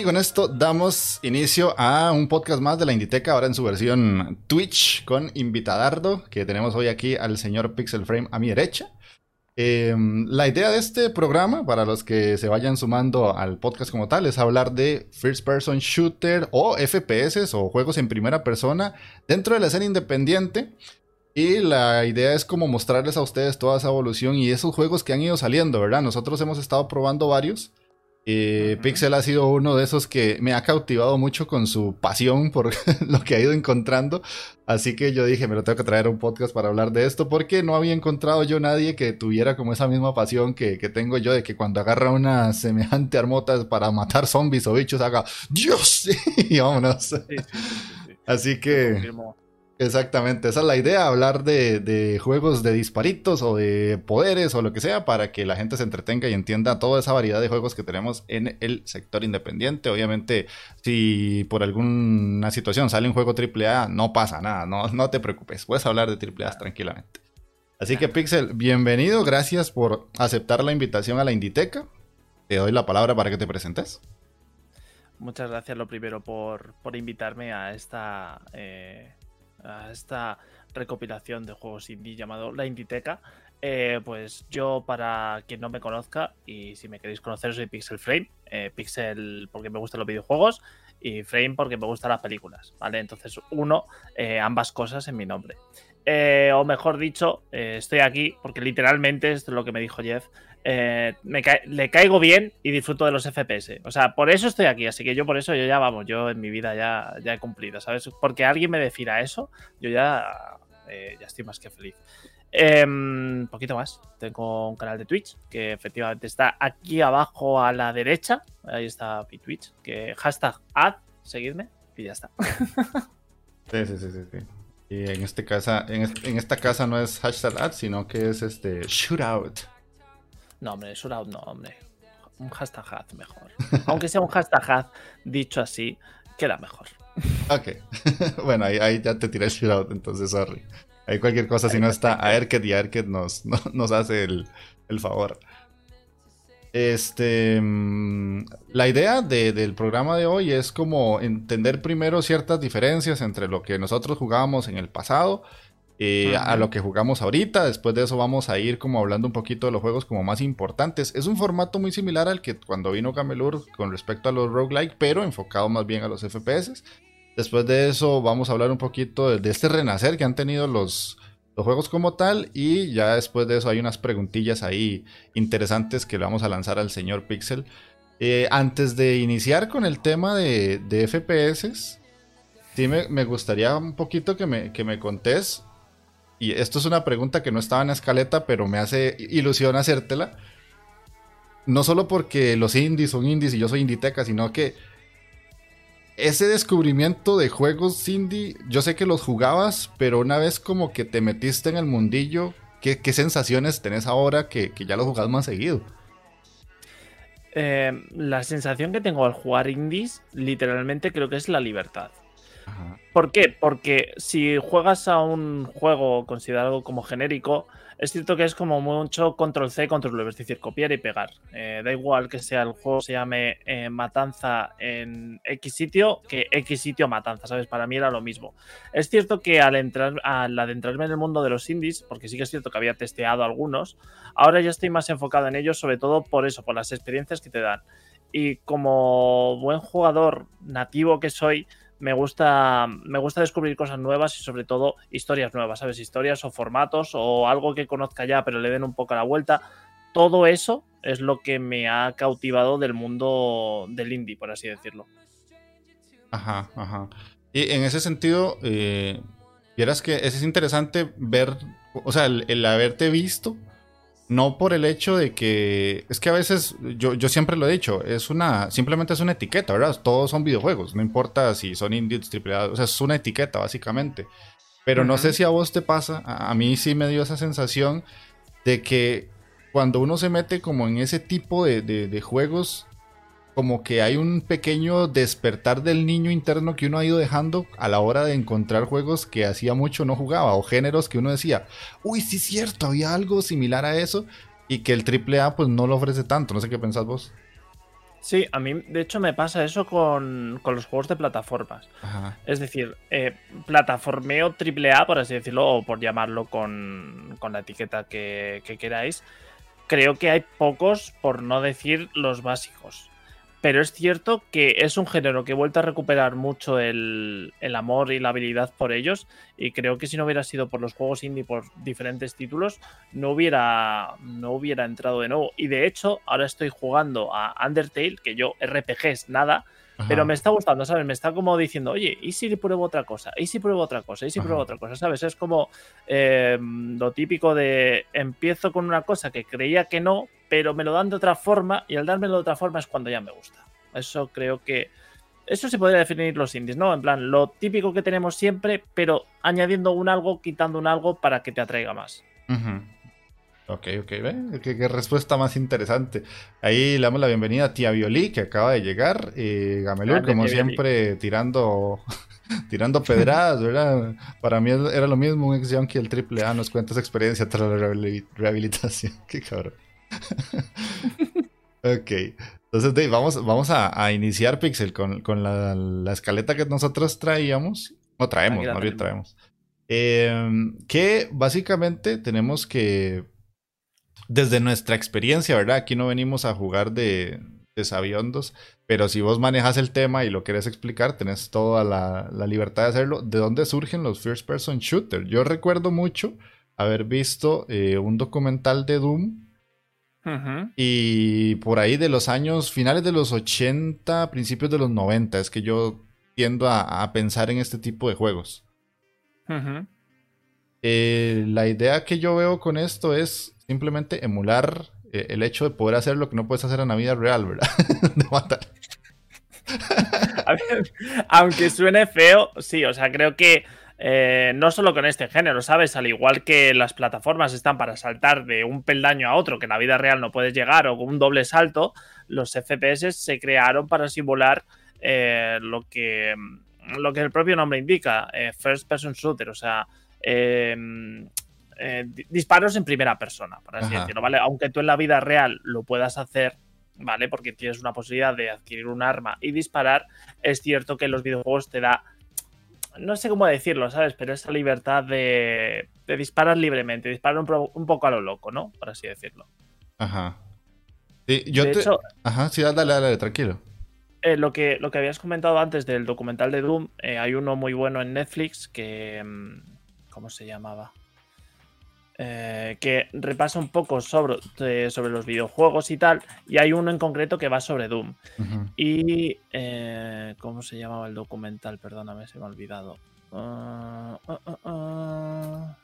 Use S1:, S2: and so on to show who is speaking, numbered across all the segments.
S1: Y con esto damos inicio a un podcast más de la Inditeca, ahora en su versión Twitch, con invitadardo, que tenemos hoy aquí al señor Pixel Frame a mi derecha. Em, la idea de este programa, para los que se vayan sumando al podcast como tal, es hablar de First Person Shooter o FPS o juegos en primera persona dentro de la escena independiente. Y la idea es como mostrarles a ustedes toda esa evolución y esos juegos que han ido saliendo, ¿verdad? Nosotros hemos estado probando varios. Eh, Pixel ha sido uno de esos que me ha cautivado mucho con su pasión por lo que ha ido encontrando. Así que yo dije, me lo tengo que traer a un podcast para hablar de esto, porque no había encontrado yo nadie que tuviera como esa misma pasión que, tengo yo de que cuando agarra una semejante armota para matar zombies o bichos haga ¡Dios! y vámonos. Así que. Exactamente, esa es la idea, hablar de, juegos de disparitos o de poderes o lo que sea para que la gente se entretenga y entienda toda esa variedad de juegos que tenemos en el sector independiente. Obviamente, si por alguna situación sale un juego AAA, no pasa nada, no, no te preocupes, puedes hablar de AAA tranquilamente. Así que Pixel, bienvenido, gracias por aceptar la invitación a la Inditeca. Te doy la palabra para que te presentes.
S2: Muchas gracias lo primero por, invitarme a esta... Eh, a esta recopilación de juegos indie llamado La Inditeca. Eh, pues yo, para quien no me conozca, y si me queréis conocer, soy Pixel Frame. Eh, Pixel porque me gustan los videojuegos y Frame porque me gustan las películas, ¿vale? Entonces, uno, eh, ambas cosas en mi nombre. o mejor dicho, estoy aquí porque literalmente es lo que me dijo Jeff. Eh, le caigo bien y disfruto de los FPS. O sea, por eso estoy aquí. Así que yo por eso, yo ya vamos, yo en mi vida ya, ya he cumplido, ¿sabes? Porque alguien me defina eso, yo ya, eh, ya estoy más que feliz. un em, poquito más. Tengo un canal de Twitch que efectivamente está aquí abajo a la derecha. Ahí está mi Twitch. Que hashtag ad, seguidme y ya está.
S1: Sí, sí, sí, sí. Y en, este casa, en, en esta casa no es hashtag ad, sino que es este shootout.
S2: No, hombre, Shootout no, hombre. Un hashtag hat mejor. Aunque sea un hashtag dicho así, queda mejor.
S1: Ok. bueno, ahí, ya te tiré el shootout, entonces, sorry. Ahí cualquier cosa, si no está a Erket y Erket nos, nos hace el, favor. Este, mm, la idea del programa de hoy es como entender primero ciertas diferencias entre lo que nosotros jugábamos en el pasado eh, a lo que jugamos ahorita. Después de eso vamos a ir como hablando un poquito de los juegos como más importantes. Es un formato muy similar al que cuando vino Camelur con respecto a los roguelike, pero enfocado más bien a los FPS. Después de eso vamos a hablar un poquito de, este renacer que han tenido los, los juegos como tal y ya después de eso hay unas preguntillas ahí interesantes que le vamos a lanzar al señor Pixel. Eh, antes de iniciar con el tema de, de FPS, sí me, gustaría un poquito que me, que me contés y esto es una pregunta que no estaba en la escaleta, pero me hace ilusión hacértela. No solo porque los indies son indies y yo soy inditeca, sino que ese descubrimiento de juegos indie, yo sé que los jugabas, pero una vez como que te metiste en el mundillo, ¿qué, sensaciones tenés ahora que, ya los jugás más seguido?
S2: Eh, la sensación que tengo al jugar indies, literalmente creo que es la libertad. ¿Por qué? Porque si juegas a un juego considerado como genérico, es cierto que es como mucho control C, control V, es decir, copiar y pegar. Eh, da igual que sea el juego se llame eh, Matanza en X sitio que X sitio Matanza, ¿sabes? Para mí era lo mismo. Es cierto que al entrar, al adentrarme en el mundo de los indies, porque sí que es cierto que había testeado algunos, ahora ya estoy más enfocado en ellos, sobre todo por eso, por las experiencias que te dan. Y como buen jugador nativo que soy, me gusta, me gusta descubrir cosas nuevas y sobre todo historias nuevas, ¿sabes? Historias o formatos o algo que conozca ya pero le den un poco la vuelta. Todo eso es lo que me ha cautivado del mundo del indie, por así decirlo.
S1: Ajá, ajá. Y en ese sentido, eh, vieras que es interesante ver, o sea, el, haberte visto no por el hecho de que es que a veces yo, yo siempre lo he dicho es una simplemente es una etiqueta verdad todos son videojuegos no importa si son indies triple A o sea es una etiqueta básicamente. Pero no sé si a vos te pasa a, mí sí me dio esa sensación de que cuando uno se mete como en ese tipo de, de juegos como que hay un pequeño despertar del niño interno que uno ha ido dejando a la hora de encontrar juegos que hacía mucho no jugaba o géneros que uno decía, uy, sí es cierto, había algo similar a eso y que el AAA pues no lo ofrece tanto. No sé qué pensás vos.
S2: Sí, a mí de hecho me pasa eso con, los juegos de plataformas. Es decir, eh, plataformeo AAA, por así decirlo, o por llamarlo con, la etiqueta que queráis, creo que hay pocos, por no decir los básicos. Pero es cierto que es un género que he vuelto a recuperar mucho el, amor y la habilidad por ellos. Y creo que si no hubiera sido por los juegos indie, por diferentes títulos, no hubiera, no hubiera entrado de nuevo. Y de hecho, ahora estoy jugando a Undertale, que yo RPGs nada, pero me está gustando, ¿sabes? Me está como diciendo, oye, ¿y si pruebo otra cosa? ¿Y si pruebo otra cosa? ¿Y si pruebo otra cosa? ¿Sabes? Es como em, lo típico de empiezo con una cosa que creía que no, pero me lo dan de otra forma y al dármelo de otra forma es cuando ya me gusta. Eso creo que... Eso se podría definir los indies, ¿no? En plan, lo típico que tenemos siempre, pero añadiendo un algo, quitando un algo para que te atraiga más.
S1: Ok, ok, ¿ve? ¿Qué, respuesta más interesante. Ahí le damos la bienvenida a Tía Violí, que acaba de llegar. Y Gamelú, como siempre, tirando tirando pedradas, ¿verdad? Para mí era lo mismo, un ex junkie el triple A nos cuenta esa experiencia tras la rehabilitación. Qué cabrón. ok. Entonces, Dave, vamos, vamos a, iniciar Pixel con, la, escaleta que nosotros traíamos. O traemos, más bien traemos. Em, que básicamente tenemos que desde nuestra experiencia, ¿verdad? Aquí no venimos a jugar de, de sabiondos, pero si vos manejas el tema y lo querés explicar, tenés toda la, libertad de hacerlo. ¿De dónde surgen los first person shooter? Yo recuerdo mucho haber visto eh, un documental de Doom. Y por ahí de los años finales de los 80, principios de los 90, es que yo tiendo a, pensar en este tipo de juegos. Eh, la idea que yo veo con esto es simplemente emular eh, el hecho de poder hacer lo que no puedes hacer en la vida real, ¿verdad? de matar.
S2: aunque suene feo, sí, o sea, creo que eh, no solo con este género, ¿sabes? Al igual que las plataformas están para saltar de un peldaño a otro que en la vida real no puedes llegar o con un doble salto, los FPS se crearon para simular eh, lo, que, lo que el propio nombre indica, First Person Shooter, o sea, eh, disparos en primera persona, por así decirlo, ¿vale? Aunque tú en la vida real lo puedas hacer, ¿vale? Porque tienes una posibilidad de adquirir un arma y disparar, es cierto que los videojuegos te da, no sé cómo decirlo, ¿sabes? Pero esa libertad de, disparar libremente, disparar un, poco a lo loco, ¿no? Por así decirlo.
S1: Ajá. Sí, yo te... Ajá, sí, dale, dale, tranquilo.
S2: Eh, lo, que, lo que habías comentado antes del documental de Doom, eh, hay uno muy bueno en Netflix que... Mm, ¿Cómo se llamaba? Eh, que repasa un poco sobre, sobre los videojuegos y tal, y hay uno en concreto que va sobre Doom. Y... Eh, ¿Cómo se llamaba el documental? Perdóname, se me ha olvidado. Ah, ah, ah,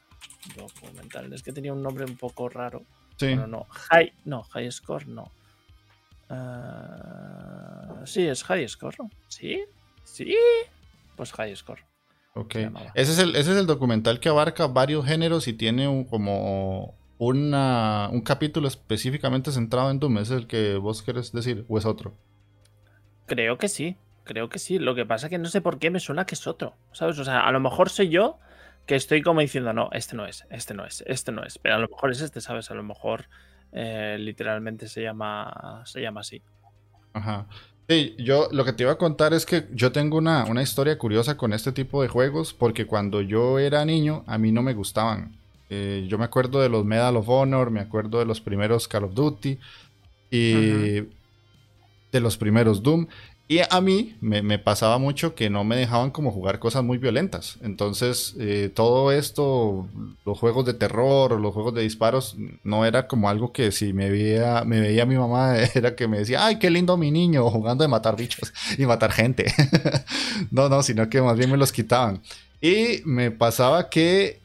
S2: documental, es que tenía un nombre un poco raro. Sí. no, High, no, High Score no. sí, es High Score. ¿Sí? ¿Sí? Pues High Score.
S1: Ok. Ese es, el, ese es el documental que abarca varios géneros y tiene un, como una, un capítulo específicamente centrado en Doom. ¿Es el que vos querés decir o es otro?
S2: Creo que sí, creo que sí. Lo que pasa es que no sé por qué me suena que es otro, ¿sabes? O sea, a lo mejor soy yo que estoy como diciendo, no, este no es, este no es, este no es. Pero a lo mejor es este, ¿sabes? A lo mejor eh, literalmente se llama, se llama así.
S1: Ajá. Sí, yo lo que te iba a contar es que yo tengo una, historia curiosa con este tipo de juegos porque cuando yo era niño a mí no me gustaban. Eh, yo me acuerdo de los Medal of Honor, me acuerdo de los primeros Call of Duty y de los primeros Doom. Y a mí me, pasaba mucho que no me dejaban como jugar cosas muy violentas. Entonces, eh, todo esto, los juegos de terror los juegos de disparos, no era como algo que si me veía, me veía mi mamá, era que me decía, ay, qué lindo mi niño, jugando de matar bichos y matar gente. no, no, sino que más bien me los quitaban. Y me pasaba que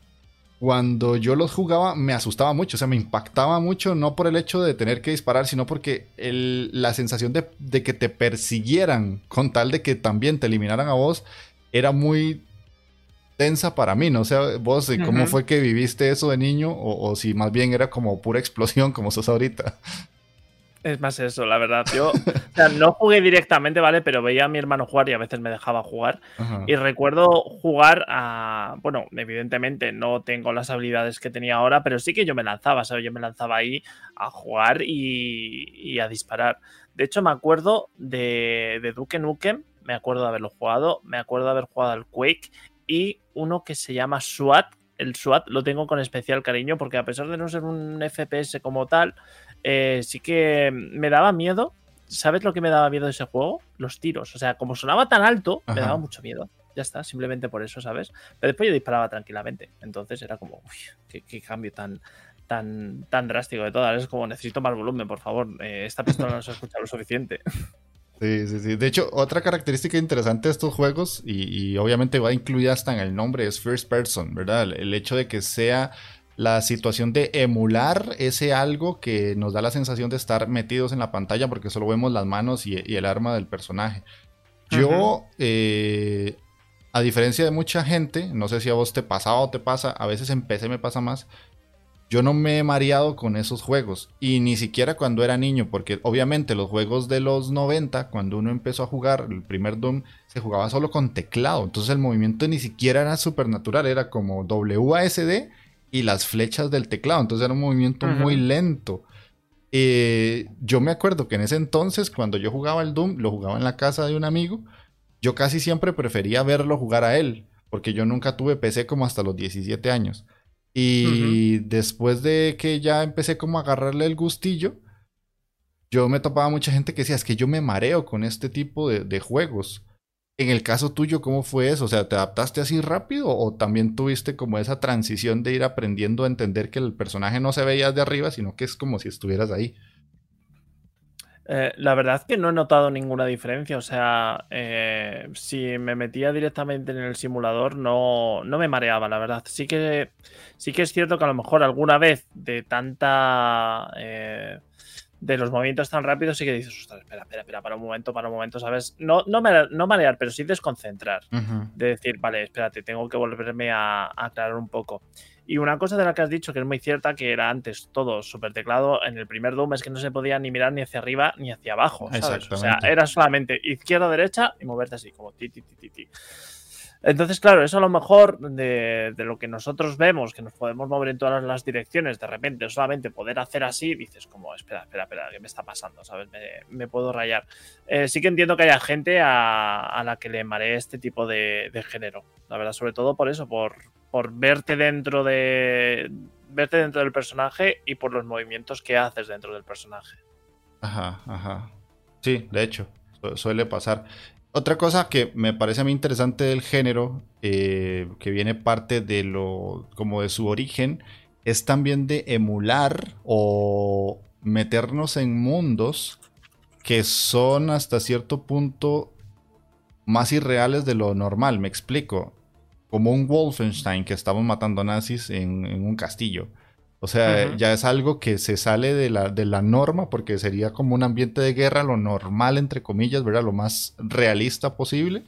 S1: cuando yo los jugaba me asustaba mucho, o sea, me impactaba mucho, no por el hecho de tener que disparar, sino porque la sensación de, de, que te persiguieran con tal de que también te eliminaran a vos era muy tensa para mí, ¿no? O sea, vos, ¿cómo fue que viviste eso de niño? O, o, si más bien era como pura explosión como sos ahorita.
S2: Es más eso, la verdad. Yo o sea, no jugué directamente, ¿vale? Pero veía a mi hermano jugar y a veces me dejaba jugar. Y recuerdo jugar a. Bueno, evidentemente no tengo las habilidades que tenía ahora, pero sí que yo me lanzaba, ¿sabes? Yo me lanzaba ahí a jugar y, a disparar. De hecho, me acuerdo de, de Duke Nukem, me acuerdo de haberlo jugado, me acuerdo de haber jugado al Quake y uno que se llama SWAT. El SWAT lo tengo con especial cariño porque a pesar de no ser un FPS como tal, eh, sí que me daba miedo. ¿Sabes lo que me daba miedo de ese juego? Los tiros. O sea, como sonaba tan alto, me daba mucho miedo. Ya está, simplemente por eso, ¿sabes? Pero después yo disparaba tranquilamente. Entonces era como, uy, qué, cambio tan, tan, tan drástico de todas. Es como, necesito más volumen, por favor. Eh, esta pistola no se escucha lo suficiente.
S1: Sí, sí, sí. De hecho, otra característica interesante de estos juegos, y, obviamente va a incluir hasta en el nombre, es first person, ¿verdad? el hecho de que sea la situación de emular ese algo que nos da la sensación de estar metidos en la pantalla porque solo vemos las manos y, el arma del personaje. Yo, eh, a diferencia de mucha gente, no sé si a vos te pasaba o te pasa, a veces en PC me pasa más, yo no me he mareado con esos juegos y ni siquiera cuando era niño, porque obviamente los juegos de los 90, cuando uno empezó a jugar el primer Doom, se jugaba solo con teclado, entonces el movimiento ni siquiera era supernatural, era como WASD y las flechas del teclado. Entonces era un movimiento muy lento. Eh, yo me acuerdo que en ese entonces, cuando yo jugaba el Doom, lo jugaba en la casa de un amigo, yo casi siempre prefería verlo jugar a él, porque yo nunca tuve PC como hasta los 17 años. Y después de que ya empecé como a agarrarle el gustillo, yo me topaba mucha gente que decía, es que yo me mareo con este tipo de juegos. En el caso tuyo, ¿cómo fue eso? O sea, ¿te adaptaste así rápido o también tuviste como esa transición de ir aprendiendo a entender que el personaje no se veía de arriba, sino que es como si estuvieras ahí?
S2: Eh, la verdad es que no he notado ninguna diferencia. O sea, eh, si me metía directamente en el simulador, no, no me mareaba, la verdad. Sí que, sí que es cierto que a lo mejor alguna vez de tanta. Eh, de los movimientos tan rápidos sí que dices, ostras, espera, espera, espera, para un momento, para un momento, ¿sabes? No, no, no marear, pero sí desconcentrar. De decir, vale, espérate, tengo que volverme a, aclarar un poco. Y una cosa de la que has dicho que es muy cierta, que era antes todo súper teclado, en el primer Doom es que no se podía ni mirar ni hacia arriba ni hacia abajo, ¿sabes? O sea, era solamente izquierda, derecha y moverte así, como ti, ti, ti, ti, ti. Entonces, claro, eso a lo mejor de, lo que nosotros vemos, que nos podemos mover en todas las direcciones, de repente solamente poder hacer así, dices como, espera, espera, espera, ¿qué me está pasando? ¿Sabes? Me, puedo rayar. Eh, sí que entiendo que haya gente a, la que le maree este tipo de, género, la verdad, sobre todo por eso, por, por verte dentro de verte dentro del personaje y por los movimientos que haces dentro del personaje.
S1: Ajá, ajá. Sí, de hecho, suele pasar. Otra cosa que me parece a mí interesante del género, eh, que viene parte de lo, como de su origen, es también de emular o meternos en mundos que son hasta cierto punto más irreales de lo normal, me explico. Como un Wolfenstein que estamos matando nazis en un castillo. O sea, ya es algo que se sale de la, de la norma porque sería como un ambiente de guerra, lo normal, entre comillas, ¿verdad? Lo más realista posible.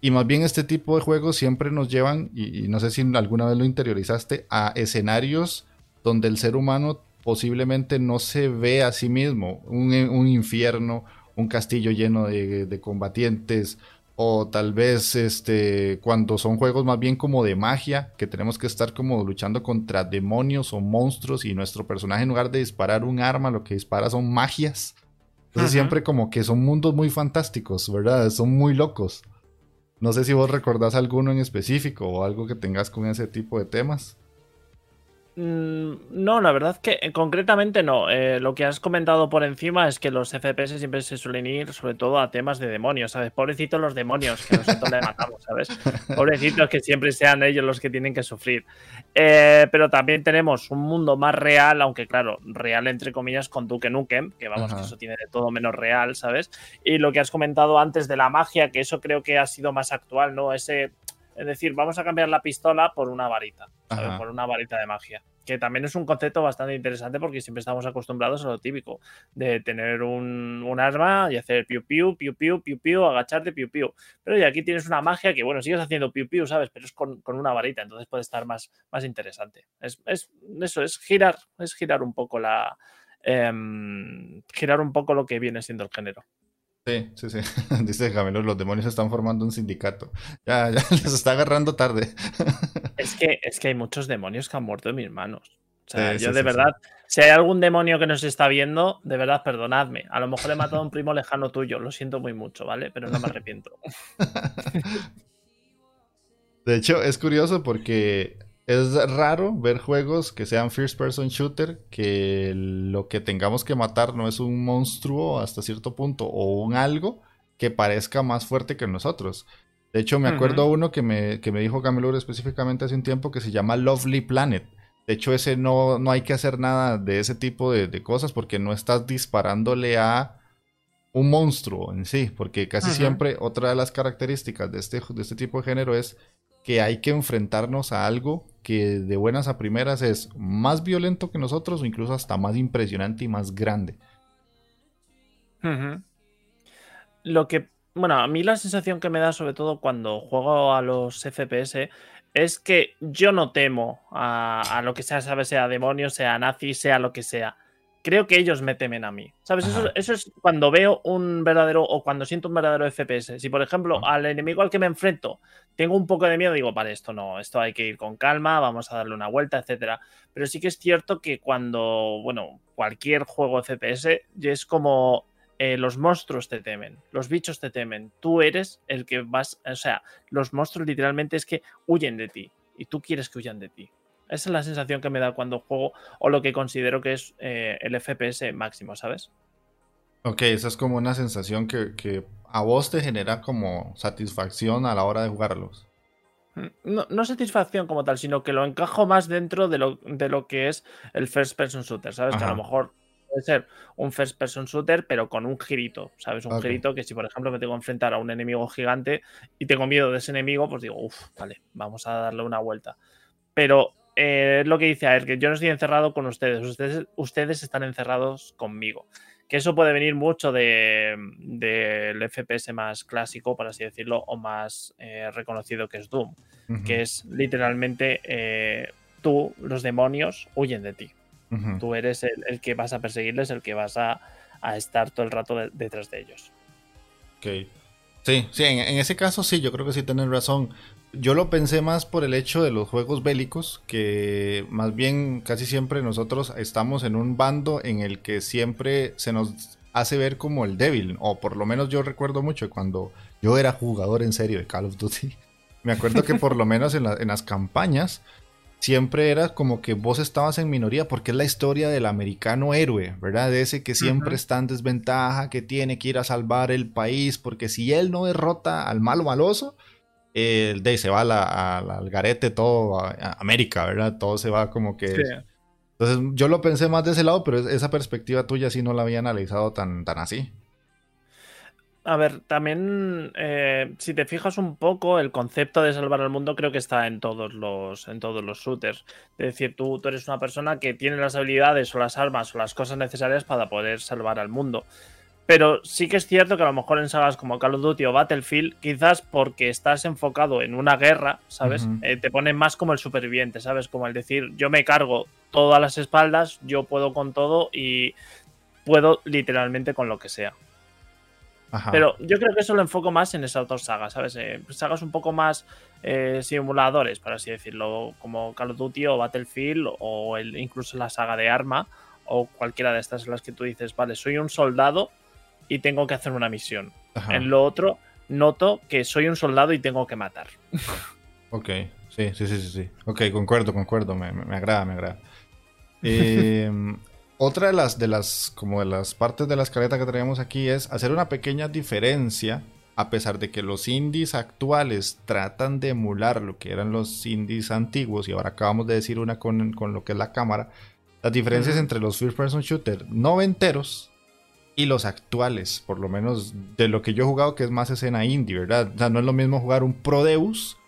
S1: Y más bien este tipo de juegos siempre nos llevan, y, no sé si alguna vez lo interiorizaste, a escenarios donde el ser humano posiblemente no se ve a sí mismo. Un, un infierno, un castillo lleno de, de combatientes, o tal vez este cuando son juegos más bien como de magia, que tenemos que estar como luchando contra demonios o monstruos y nuestro personaje en lugar de disparar un arma, lo que dispara son magias. Entonces siempre como que son mundos muy fantásticos, ¿verdad? Son muy locos. No sé si vos recordás alguno en específico o algo que tengas con ese tipo de temas.
S2: Mm, no, la verdad que eh, concretamente no. Eh, lo que has comentado por encima es que los FPS siempre se suelen ir sobre todo a temas de demonios, ¿sabes? Pobrecitos los demonios que nosotros le matamos, ¿sabes? Pobrecitos que siempre sean ellos los que tienen que sufrir. Eh, pero también tenemos un mundo más real, aunque claro, real entre comillas con Duke Nukem, que vamos, que eso tiene de todo menos real, ¿sabes? Y lo que has comentado antes de la magia, que eso creo que ha sido más actual, ¿no? Ese Es decir, vamos a cambiar la pistola por una varita, por una varita de magia. Que también es un concepto bastante interesante porque siempre estamos acostumbrados a lo típico de tener un, arma y hacer piu piu, piu piu, piu piu, agacharte, piu piu. Pero y aquí tienes una magia que, bueno, sigues haciendo piu piu, ¿sabes? Pero es con, una varita, entonces puede estar más, más interesante. Es, eso, es girar, es girar un poco la. Em, girar un poco lo que viene siendo el género.
S1: Sí, sí, sí. Dice Camilo, los demonios están formando un sindicato. Ya, ya les está agarrando tarde.
S2: Es que, es que hay muchos demonios que han muerto en mis manos. O sea, yo de verdad, si hay algún demonio que nos está viendo, de verdad, perdonadme. A lo mejor he matado a un primo lejano tuyo, lo siento muy mucho, ¿vale? Pero no me arrepiento.
S1: De hecho, es curioso porque es raro ver juegos que sean first person shooter, que lo que tengamos que matar no es un monstruo hasta cierto punto o un algo que parezca más fuerte que nosotros. De hecho, me acuerdo uno que me, que me dijo Camilo específicamente hace un tiempo que se llama Lovely Planet. De hecho, ese no, no hay que hacer nada de ese tipo de, cosas porque no estás disparándole a un monstruo en sí. Porque casi siempre otra de las características de este, de este tipo de género es que hay que enfrentarnos a algo que de buenas a primeras es más violento que nosotros o incluso hasta más impresionante y más grande.
S2: Lo que, bueno, a mí la sensación que me da sobre todo cuando juego a los FPS es que yo no temo a, a lo que sea, sabe, sea demonio, sea nazi, sea lo que sea creo que ellos me temen a mí. ¿Sabes? Eso, es cuando veo un verdadero o cuando siento un verdadero FPS. Si, por ejemplo, al enemigo al que me enfrento tengo un poco de miedo, digo, vale, esto no, esto hay que ir con calma, vamos a darle una vuelta, etcétera. Pero sí que es cierto que cuando, bueno, cualquier juego FPS es como eh, los monstruos te temen, los bichos te temen, tú eres el que vas, o sea, los monstruos literalmente es que huyen de ti y tú quieres que huyan de ti. Esa es la sensación que me da cuando juego o lo que considero que es eh, el FPS máximo, ¿sabes?
S1: Ok, esa es como una sensación que, a vos te genera como satisfacción a la hora de jugarlos.
S2: Mm, no, satisfacción como tal, sino que lo encajo más dentro de lo, de lo que es el first person shooter, ¿sabes? Que a lo mejor puede ser un first person shooter, pero con un girito, ¿sabes? Un girito que si, por ejemplo, me tengo que enfrentar a un enemigo gigante y tengo miedo de ese enemigo, pues digo, uff, vale, vamos a darle una vuelta. Pero eh, es lo que dice a él, que yo no estoy encerrado con ustedes, ustedes, ustedes están encerrados conmigo. Que eso puede venir mucho del de, FPS más clásico, por así decirlo, o más eh, reconocido que es Doom, que es literalmente eh, tú, los demonios, huyen de ti. Tú eres el, que vas a perseguirles, el que vas a, estar todo el rato detrás de ellos.
S1: Ok. Sí, sí, en, en, ese caso sí, yo creo que sí tienes razón. Yo lo pensé más por el hecho de los juegos bélicos, que más bien casi siempre nosotros estamos en un bando en el que siempre se nos hace ver como el débil, o por lo menos yo recuerdo mucho cuando yo era jugador en serio de Call of Duty. Me acuerdo que por lo menos en, las campañas siempre era como que vos estabas en minoría porque es la historia del americano héroe, ¿verdad? De ese que siempre está en desventaja, que tiene que ir a salvar el país, porque si él no derrota al malo maloso, el de se va al garete todo, a, América, ¿verdad? Todo se va como que... Entonces yo lo pensé más de ese lado, pero esa perspectiva tuya sí no la había analizado tan, tan así.
S2: A ver, también eh, si te fijas un poco, el concepto de salvar al mundo creo que está en todos los, en todos los shooters. Es decir, tú, tú eres una persona que tiene las habilidades o las armas o las cosas necesarias para poder salvar al mundo. Pero sí que es cierto que a lo mejor en sagas como Call of Duty o Battlefield, quizás porque estás enfocado en una guerra, ¿sabes? Eh, te ponen más como el superviviente, ¿sabes? Como el decir, yo me cargo todas las espaldas, yo puedo con todo y puedo literalmente con lo que sea. Pero yo creo que eso lo enfoco más en esas dos sagas, ¿sabes? Eh, sagas un poco más eh, simuladores, por así decirlo, como Call of Duty o Battlefield o el, incluso la saga de Arma o cualquiera de estas en las que tú dices, vale, soy un soldado y tengo que hacer una misión. En lo otro, noto que soy un soldado y tengo que matar.
S1: ok, sí, sí, sí, sí. Ok, concuerdo, concuerdo, me, agrada, me agrada. Em, otra de las, de las, como de las partes de la escaleta que traemos aquí es hacer una pequeña diferencia, a pesar de que los indies actuales tratan de emular lo que eran los indies antiguos, y ahora acabamos de decir una con, lo que es la cámara, las diferencias entre los first person shooter noventeros y los actuales, por lo menos de lo que yo he jugado, que es más escena indie, ¿verdad? O sea, no es lo mismo jugar un Prodeus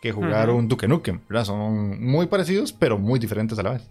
S1: que jugar un Duke Nukem, ¿verdad? Son muy parecidos, pero muy diferentes a la vez.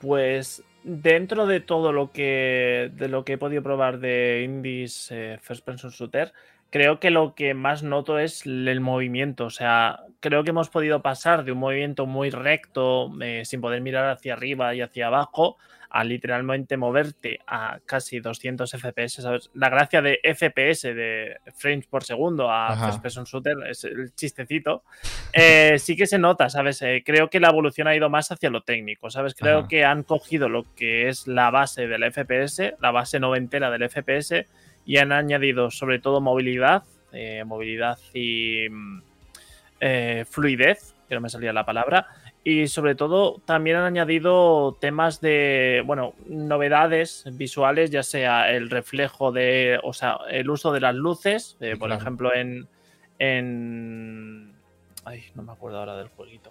S2: Pues dentro de todo lo que de lo que he podido probar de indies eh, first person shooter, creo que lo que más noto es el movimiento. O sea, creo que hemos podido pasar de un movimiento muy recto, eh, sin poder mirar hacia arriba y hacia abajo, a literalmente moverte a casi 200 FPS. ¿sabes? La gracia de FPS, de frames por segundo, a First Person Shooter, es el chistecito. Eh, sí que se nota, ¿sabes? Eh, creo que la evolución ha ido más hacia lo técnico, ¿sabes? Creo que han cogido lo que es la base del FPS, la base noventera del FPS, y han añadido sobre todo movilidad, eh, movilidad y mm, fluidez, que no me salía la palabra, y sobre todo también han añadido temas de, bueno, novedades visuales, ya sea el reflejo de, o sea, el uso de las luces, eh, por ejemplo, en, en... Ay, no me acuerdo ahora del jueguito.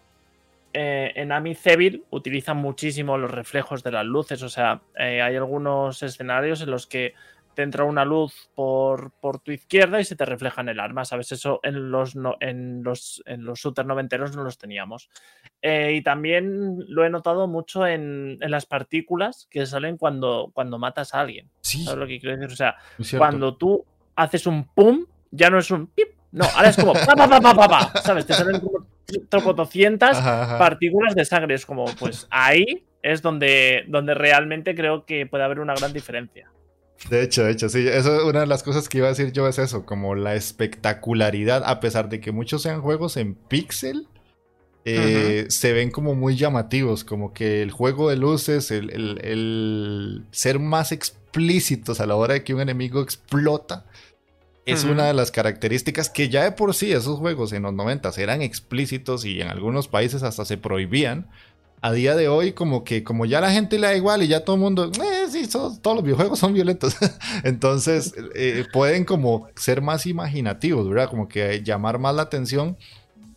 S2: Eh, en Amityville utilizan muchísimo los reflejos de las luces, o sea, eh, hay algunos escenarios en los que te entra una luz por, tu izquierda y se te refleja en el arma, ¿sabes? Eso en los, en los, en los shooters noventeros no los teníamos. Eh, y también lo he notado mucho en, las partículas que salen cuando, cuando matas a alguien. ¿Sabes lo que quiero decir? O sea, cuando tú haces un pum, ya no es un pip, no, ahora es como pa, pa, pa, pa, pa, ¿sabes? Te salen como 200 partículas de sangre. Es como, pues ahí es donde, donde realmente creo que puede haber una gran diferencia.
S1: De hecho, de hecho, sí, eso una de las cosas que iba a decir yo es eso, como la espectacularidad, a pesar de que muchos sean juegos en pixel, eh, se ven como muy llamativos, como que el juego de luces, el, ser más explícitos a la hora de que un enemigo explota, es una de las características que ya de por sí esos juegos en los 90 eran explícitos y en algunos países hasta se prohibían a día de hoy como que como ya la gente le da igual y ya todo el mundo, eh, sí, todos los videojuegos son violentos. Entonces eh, pueden como ser más imaginativos, ¿verdad? Como que llamar más la atención.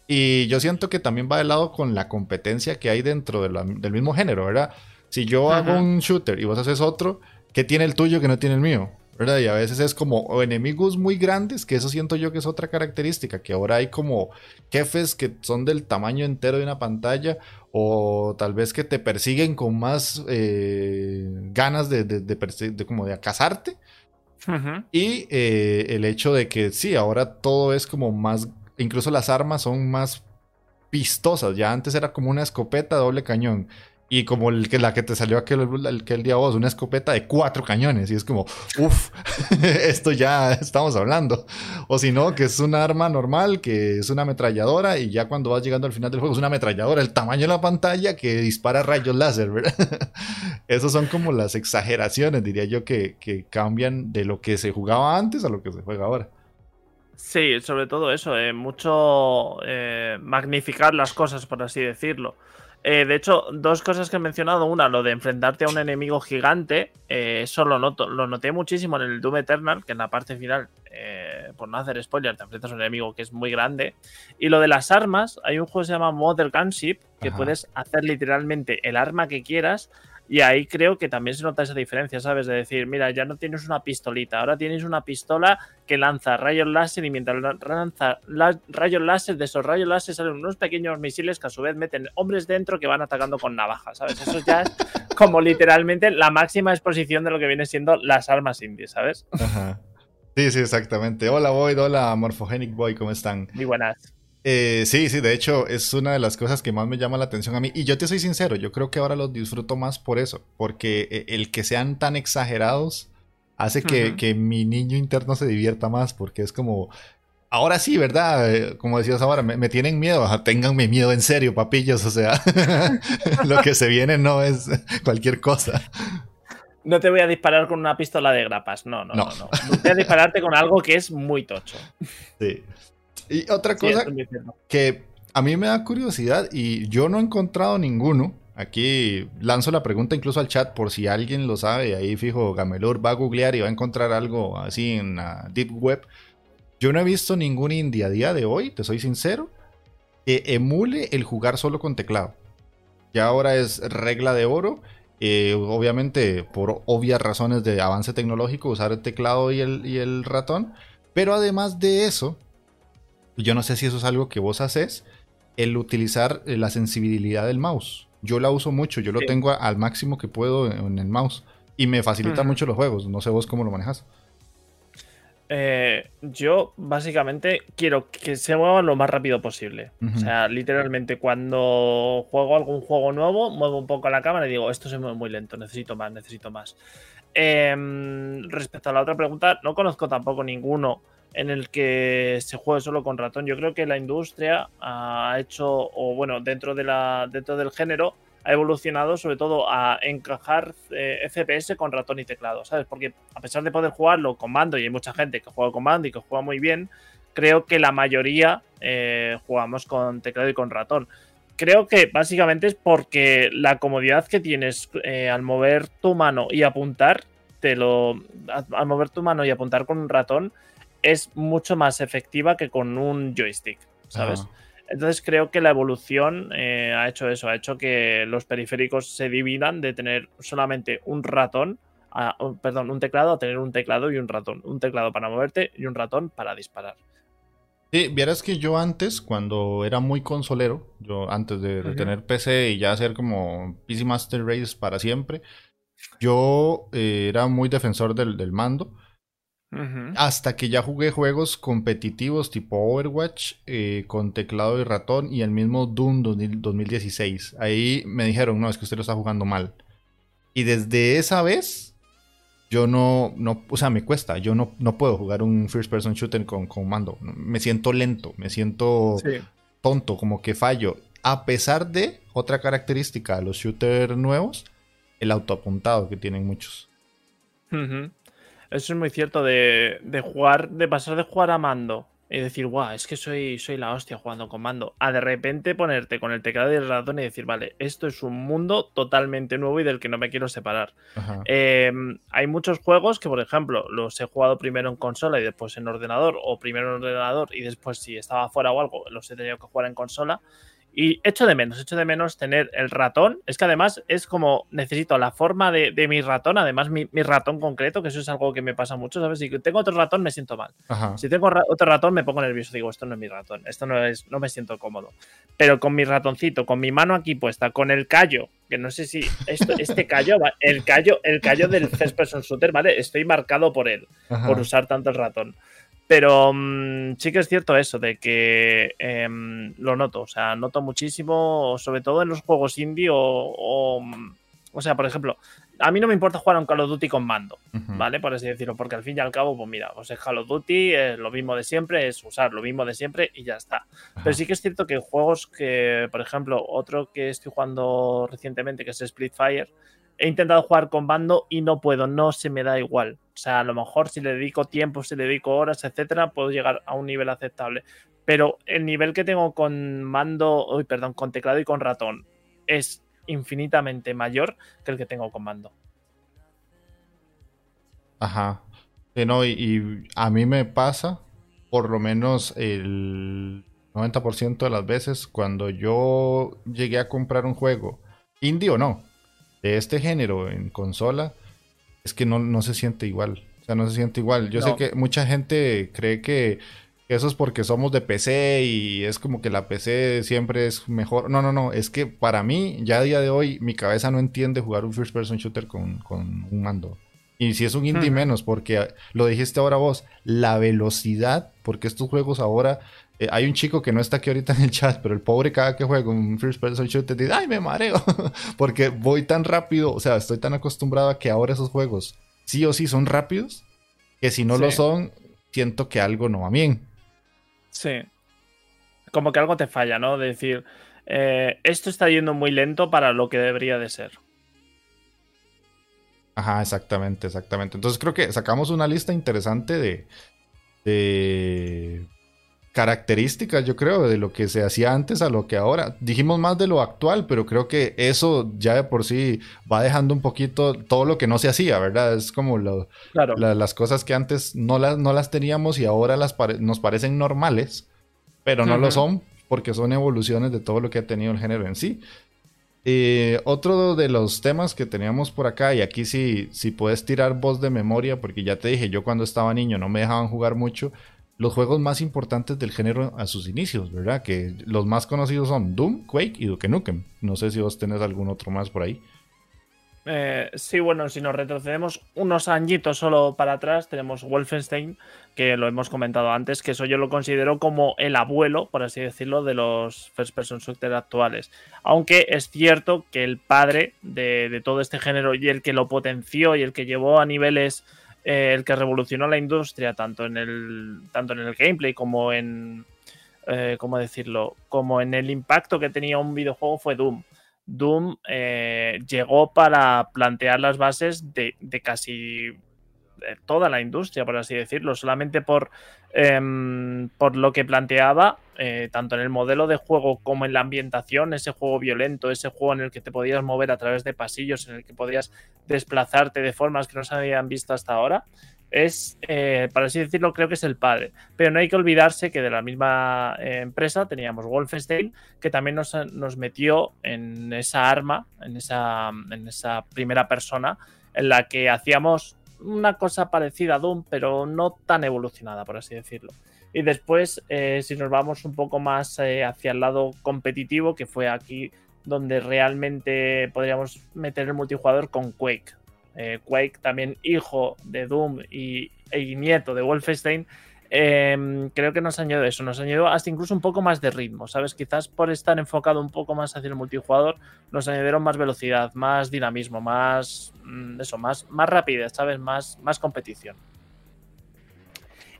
S1: Y yo siento que también va de lado con la competencia que hay dentro del mismo género, ¿verdad? Si yo hago un shooter y vos haces otro, ¿qué tiene el tuyo que no tiene el mío? ¿Verdad? Y a veces es como enemigos muy grandes, que eso siento yo que es otra característica, que ahora hay como jefes que son del tamaño entero de una pantalla, o tal vez que te persiguen con más eh, ganas de, de, como de cazarte. Y eh, el hecho de que sí, ahora todo es como más, incluso las armas son más pistosas. Ya antes era como una escopeta doble cañón. Y como el, que la que te salió aquel, el, día vos, una escopeta de cuatro cañones. Y es como, uff, esto ya estamos hablando. O si no, que es un arma normal, que es una ametralladora. Y ya cuando vas llegando al final del juego, es una ametralladora, el tamaño de la pantalla que dispara rayos láser, ¿verdad? Esas son como las exageraciones, diría yo, que, que cambian de lo que se jugaba antes a lo que se juega ahora.
S2: Sí, sobre todo eso, eh, mucho eh, magnificar las cosas, por así decirlo. Eh, de hecho, dos cosas que he mencionado. Una, lo de enfrentarte a un enemigo gigante. Eh, eso lo, noto, lo noté muchísimo en el Doom Eternal, que en la parte final, eh, por no hacer spoiler, te enfrentas a un enemigo que es muy grande. Y lo de las armas, hay un juego que se llama Modern Gunship, que puedes hacer literalmente el arma que quieras y ahí creo que también se nota esa diferencia, ¿sabes? De decir, mira, ya no tienes una pistolita, ahora tienes una pistola que lanza rayos láser y mientras lanza rayos láser, de esos rayos láser salen unos pequeños misiles que a su vez meten hombres dentro que van atacando con navajas, ¿sabes? Eso ya es como literalmente la máxima exposición de lo que viene siendo las armas indies, ¿sabes? Ajá.
S1: Sí, sí, exactamente. Hola Boyd, hola Morphogenic Boy, ¿cómo están?
S2: Muy buenas.
S1: Eh, sí, sí, de hecho es una de las cosas que más me llama la atención a mí. Y yo te soy sincero, yo creo que ahora los disfruto más por eso, porque eh, el que sean tan exagerados hace que, mi niño interno se divierta más, porque es como, ahora sí, ¿verdad? Eh, como decías ahora, me, tienen miedo, tenganme miedo en serio, papillos, o sea, lo que se viene no es cualquier cosa.
S2: No te voy a disparar con una pistola de grapas, no, no, no. no. no. Voy a dispararte con algo que es muy tocho.
S1: Sí. Y otra cosa que a mí me da curiosidad y yo no he encontrado ninguno. Aquí lanzo la pregunta incluso al chat por si alguien lo sabe. Ahí fijo, Gamelur va a googlear y va a encontrar algo así en la Deep Web. Yo no he visto ningún indie a día de hoy, te soy sincero, que emule el jugar solo con teclado. Ya ahora es regla de oro. Eh, obviamente, por obvias razones de avance tecnológico, usar el teclado y el, y el ratón. Pero además de eso, Yo no sé si eso es algo que vos haces, el utilizar eh, la sensibilidad del mouse. Yo la uso mucho, yo lo tengo al máximo que puedo en el mouse y me facilita mucho los juegos. No sé vos cómo lo manejas.
S2: Eh, yo básicamente quiero que se mueva lo más rápido posible. O sea, literalmente cuando juego algún juego nuevo, muevo un poco la cámara y digo, esto se mueve muy lento, necesito más, necesito más. Em, respecto a la otra pregunta, no conozco tampoco ninguno en el que se juegue solo con ratón. Yo creo que la industria ha hecho, o bueno, dentro, de la, dentro del género, ha evolucionado sobre todo a encajar eh, FPS con ratón y teclado, ¿sabes? Porque a pesar de poder jugarlo con mando, y hay mucha gente que juega con mando y que juega muy bien, creo que la mayoría eh, jugamos con teclado y con ratón. Creo que básicamente es porque la comodidad que tienes eh, al mover tu mano y apuntar, te lo, al mover tu mano y apuntar con un ratón, es mucho más efectiva que con un joystick, ¿sabes? Entonces creo que la evolución eh, ha hecho eso, ha hecho que los periféricos se dividan de tener solamente un ratón, perdón, un teclado a tener un teclado y un ratón. Un teclado para moverte y un ratón para disparar.
S1: Sí, vieras que yo antes, cuando era muy consolero, yo antes de, tener PC y ya hacer como PC Master Race para siempre, yo eh, era muy defensor del mando. Hasta que ya jugué juegos competitivos tipo Overwatch eh, con teclado y ratón y el mismo Doom 2016. Ahí me dijeron, no, es que usted lo está jugando mal. Y desde esa vez, yo no, no o sea, me cuesta. Yo no, no puedo jugar un first person shooter con, con mando. Me siento lento, me siento tonto, como que fallo. A pesar de otra característica de los shooters nuevos, el autoapuntado que tienen muchos.
S2: Eso es muy cierto de, jugar, de pasar de jugar a mando y decir, guau, es que soy, soy la hostia jugando con mando, a de repente ponerte con el teclado y el ratón y decir, vale, esto es un mundo totalmente nuevo y del que no me quiero separar. Em, hay muchos juegos que, por ejemplo, los he jugado primero en consola y después en ordenador, o primero en ordenador y después si estaba fuera o algo, los he tenido que jugar en consola. Y echo de menos, echo de menos tener el ratón. Es que además es como necesito la forma de, mi ratón, además mi, ratón concreto, que eso es algo que me pasa mucho, ¿sabes? Si tengo otro ratón me siento mal. Si tengo otro ratón me pongo nervioso, digo, esto no es mi ratón, esto no es, no me siento cómodo. Pero con mi ratoncito, con mi mano aquí puesta, con el callo, que no sé si esto, este callo, el callo, el callo del first person shooter, ¿vale? Estoy marcado por él, por usar tanto el ratón. Pero mm, sí que es cierto eso, de que em, lo noto, o sea, noto muchísimo, sobre todo en los juegos indie o, o, sea, por ejemplo, a mí no me importa jugar a un Call of Duty con mando, ¿vale? Por así decirlo, porque al fin y al cabo, pues mira, pues es Call of Duty, es lo mismo de siempre, es usar lo mismo de siempre y ya está. Pero sí que es cierto que juegos que, por ejemplo, otro que estoy jugando recientemente, que es Splitfire, he intentado jugar con bando y no puedo, no se me da igual. O sea, a lo mejor si le dedico tiempo, si le dedico horas, etcétera, puedo llegar a un nivel aceptable. Pero el nivel que tengo con mando, uy, perdón, con teclado y con ratón es infinitamente mayor que el que tengo con mando.
S1: Ajá. no, y, a mí me pasa, por lo menos el 90% de las veces, cuando yo llegué a comprar un juego, indie o no, de este género en consola, es que no, se siente igual. O sea, no se siente igual. Yo sé que mucha gente cree que eso es porque somos de PC y es como que la PC siempre es mejor. No, no, no. Es que para mí, ya a día de hoy, mi cabeza no entiende jugar un first person shooter con, un mando. Y si es un indie hmm. menos, porque lo dijiste ahora vos, la velocidad, porque estos juegos ahora eh, hay un chico que no está aquí ahorita en el chat, pero el pobre cada que juega un first person shooter dice, ay, me mareo, porque voy tan rápido, o sea, estoy tan acostumbrado a que ahora esos juegos sí o sí son rápidos, que si no lo son, siento que algo no va bien.
S2: Sí. Como que algo te falla, ¿no? De decir, eh, esto está yendo muy lento para lo que debería de ser.
S1: Ajá, exactamente, exactamente. Entonces creo que sacamos una lista interesante de, de características, yo creo, de lo que se hacía antes a lo que ahora. Dijimos más de lo actual, pero creo que eso ya de por sí va dejando un poquito todo lo que no se hacía, ¿verdad? Es como las cosas que antes no las, no las teníamos y ahora las nos parecen normales, pero no lo son porque son evoluciones de todo lo que ha tenido el género en sí. Eh, otro de los temas que teníamos por acá, y aquí sí, si puedes tirar voz de memoria, porque ya te dije, yo cuando estaba niño no me dejaban jugar mucho, los juegos más importantes del género a sus inicios, ¿verdad? Que los más conocidos son Doom, Quake y Duke Nukem. No sé si vos tenés algún otro más por ahí.
S2: Eh, sí, bueno, si nos retrocedemos unos añitos solo para atrás, tenemos Wolfenstein, que lo hemos comentado antes, que eso yo lo considero como el abuelo, por así decirlo, de los first person shooter actuales. Aunque es cierto que el padre de, todo este género y el que lo potenció y el que llevó a niveles, eh, el que revolucionó la industria, tanto en el, tanto en el gameplay como en, eh, ¿cómo decirlo? Como en el impacto que tenía un videojuego fue Doom. Doom eh, llegó para plantear las bases de, casi toda la industria, por así decirlo, solamente por, em, por lo que planteaba, eh, tanto en el modelo de juego como en la ambientación, ese juego violento, ese juego en el que te podías mover a través de pasillos, en el que podías desplazarte de formas que no se habían visto hasta ahora, es, eh, para así decirlo, creo que es el padre. Pero no hay que olvidarse que de la misma eh, empresa teníamos Wolfenstein, que también nos, metió en esa arma, en esa, en esa primera persona, en la que hacíamos una cosa parecida a Doom, pero no tan evolucionada, por así decirlo. Y después, eh, si nos vamos un poco más hacia el lado competitivo, que fue aquí donde realmente podríamos meter el multijugador con Quake. Eh, Quake, también hijo de Doom y, nieto de Wolfenstein, em, creo que nos añadió eso, nos añadió hasta incluso un poco más de ritmo, ¿sabes? Quizás por estar enfocado un poco más hacia el multijugador, nos añadieron más velocidad, más dinamismo, más mm, eso, más, más rapidez, ¿sabes? Más, más competición.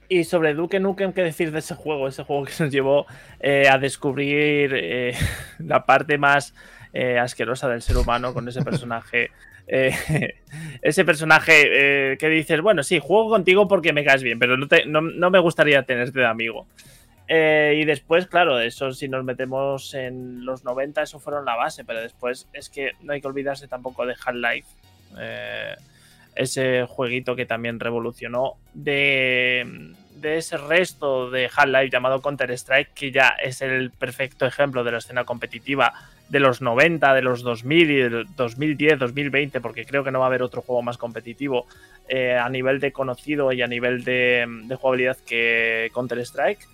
S2: Y sobre Duke Nukem, ¿qué decir de ese juego? Ese juego que nos llevó eh, a descubrir eh, la parte más asquerosa del ser humano con ese personaje eh, ese personaje eh, que dices, bueno, sí, juego contigo porque me caes bien, pero no, me gustaría tenerte de amigo. Eh, y después, claro, eso si nos metemos en los 90, eso fueron la base, pero después es que no hay que olvidarse tampoco de Half-Life. ese jueguito que también revolucionó de, de ese resto de Half-Life llamado Counter-Strike, que ya es el perfecto ejemplo de la escena competitiva de los 90, de los 2000 y del 2010, 2020, porque creo que no va a haber otro juego más competitivo eh, a nivel de conocido y a nivel de, jugabilidad que Counter-Strike.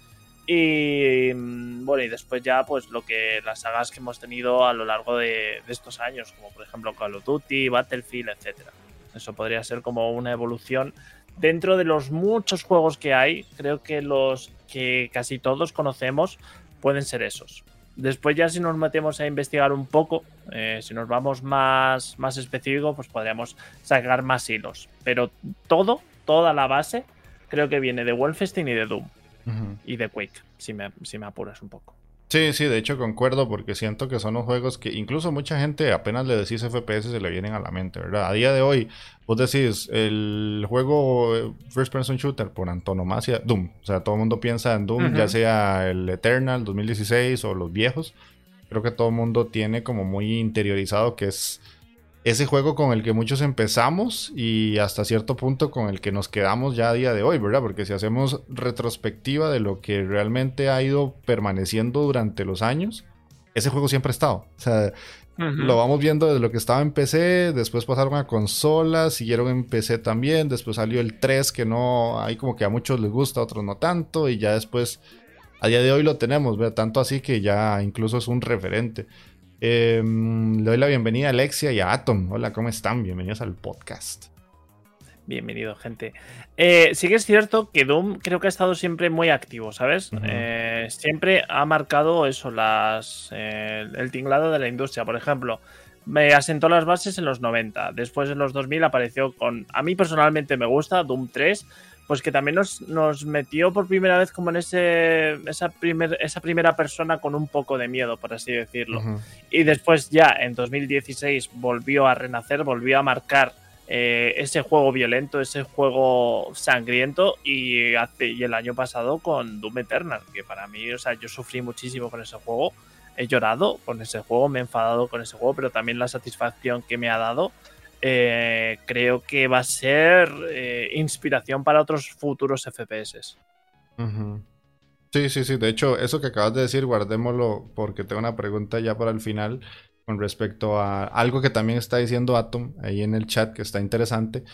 S2: Y mm, bueno, y después ya, pues lo que las sagas que hemos tenido a lo largo de, estos años, como por ejemplo Call of Duty, Battlefield, etcétera. Eso podría ser como una evolución dentro de los muchos juegos que hay. Creo que los que casi todos conocemos pueden ser esos. Después ya si nos metemos a investigar un poco, eh, si nos vamos más, más específico, pues podríamos sacar más hilos. Pero todo, toda la base, creo que viene de Wolfenstein y de Doom. Y de Quake, si me, si me apuras un poco.
S1: Sí, sí, de hecho concuerdo porque siento que son los juegos que incluso mucha gente apenas le decís FPS se le vienen a la mente, ¿verdad? A día de hoy, vos decís el juego eh, First Person Shooter por antonomasia, Doom. O sea, todo el mundo piensa en Doom, ya sea el Eternal 2016 o los viejos. Creo que todo el mundo tiene como muy interiorizado que es ese juego con el que muchos empezamos y hasta cierto punto con el que nos quedamos ya a día de hoy, ¿verdad? Porque si hacemos retrospectiva de lo que realmente ha ido permaneciendo durante los años, ese juego siempre ha estado. O sea, lo vamos viendo desde lo que estaba en PC, después pasaron a consolas, siguieron en PC también, después salió el 3 que no, hay como que a muchos les gusta, a otros no tanto, y ya después, a día de hoy lo tenemos, ¿verdad? Tanto así que ya incluso es un referente. Em, le doy la bienvenida a Alexia y a Atom. Hola, ¿cómo están? Bienvenidos al podcast.
S2: Bienvenido, gente. Eh, sí que es cierto que Doom creo que ha estado siempre muy activo, ¿sabes? Eh, siempre ha marcado eso, las, eh, el tinglado de la industria. Por ejemplo, me asentó las bases en los 90. Después en los 2000 apareció con... A mí personalmente me gusta Doom 3 pues que también nos, nos, metió por primera vez como en ese, esa, primer, esa primera persona con un poco de miedo, por así decirlo. Y después ya en 2016 volvió a renacer, volvió a marcar eh, ese juego violento, ese juego sangriento y, hace, y el año pasado con Doom Eternal, que para mí, o sea, yo sufrí muchísimo con ese juego, he llorado con ese juego, me he enfadado con ese juego, pero también la satisfacción que me ha dado eh, creo que va a ser eh, inspiración para otros futuros FPS.
S1: Sí, sí, sí. De hecho, eso que acabas de decir, guardémoslo porque tengo una pregunta ya para el final con respecto a algo que también está diciendo Atom ahí en el chat que está interesante.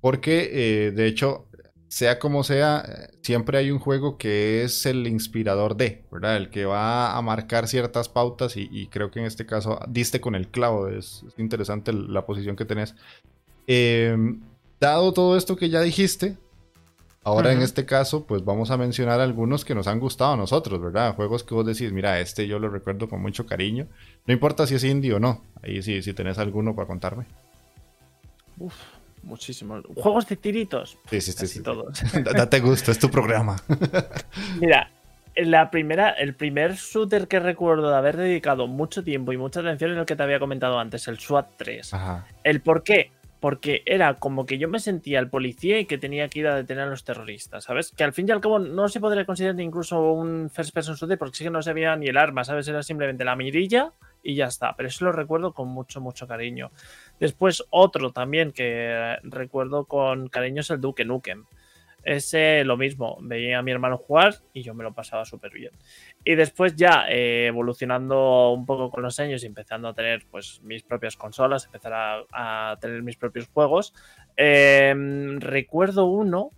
S1: Porque, eh, de hecho, sea como sea, siempre hay un juego que es el inspirador de, ¿verdad? El que va a marcar ciertas pautas y, creo que en este caso diste con el clavo. Es, interesante la posición que tenés. Em, dado todo esto que ya dijiste, ahora en este caso, pues vamos a mencionar algunos que nos han gustado a nosotros, ¿verdad? Juegos que vos decís, mira, este yo lo recuerdo con mucho cariño. No importa si es indie o no. Ahí sí, si tenés alguno para contarme.
S2: Uf, muchísimos. Juegos de tiritos.
S1: Sí, sí, sí. sí. todos. Date gusto, es tu programa.
S2: Mira, la primera, el primer shooter que recuerdo de haber dedicado mucho tiempo y mucha atención es el que te había comentado antes, el SWAT 3. Ajá. El por qué porque era como que yo me sentía el policía y que tenía que ir a detener a los terroristas, ¿sabes? Que al fin y al cabo no se podría considerar incluso un first person shooter porque sí que no se veía ni el arma, ¿sabes? Era simplemente la mirilla y ya está. Pero eso lo recuerdo con mucho, mucho cariño. Después otro también que recuerdo con cariño es el Duke Nukem. Ese lo mismo, veía a mi hermano jugar y yo me lo pasaba súper bien. Y después ya eh, evolucionando un poco con los años y empezando a tener pues mis propias consolas, empezar a, tener mis propios juegos, em, recuerdo uno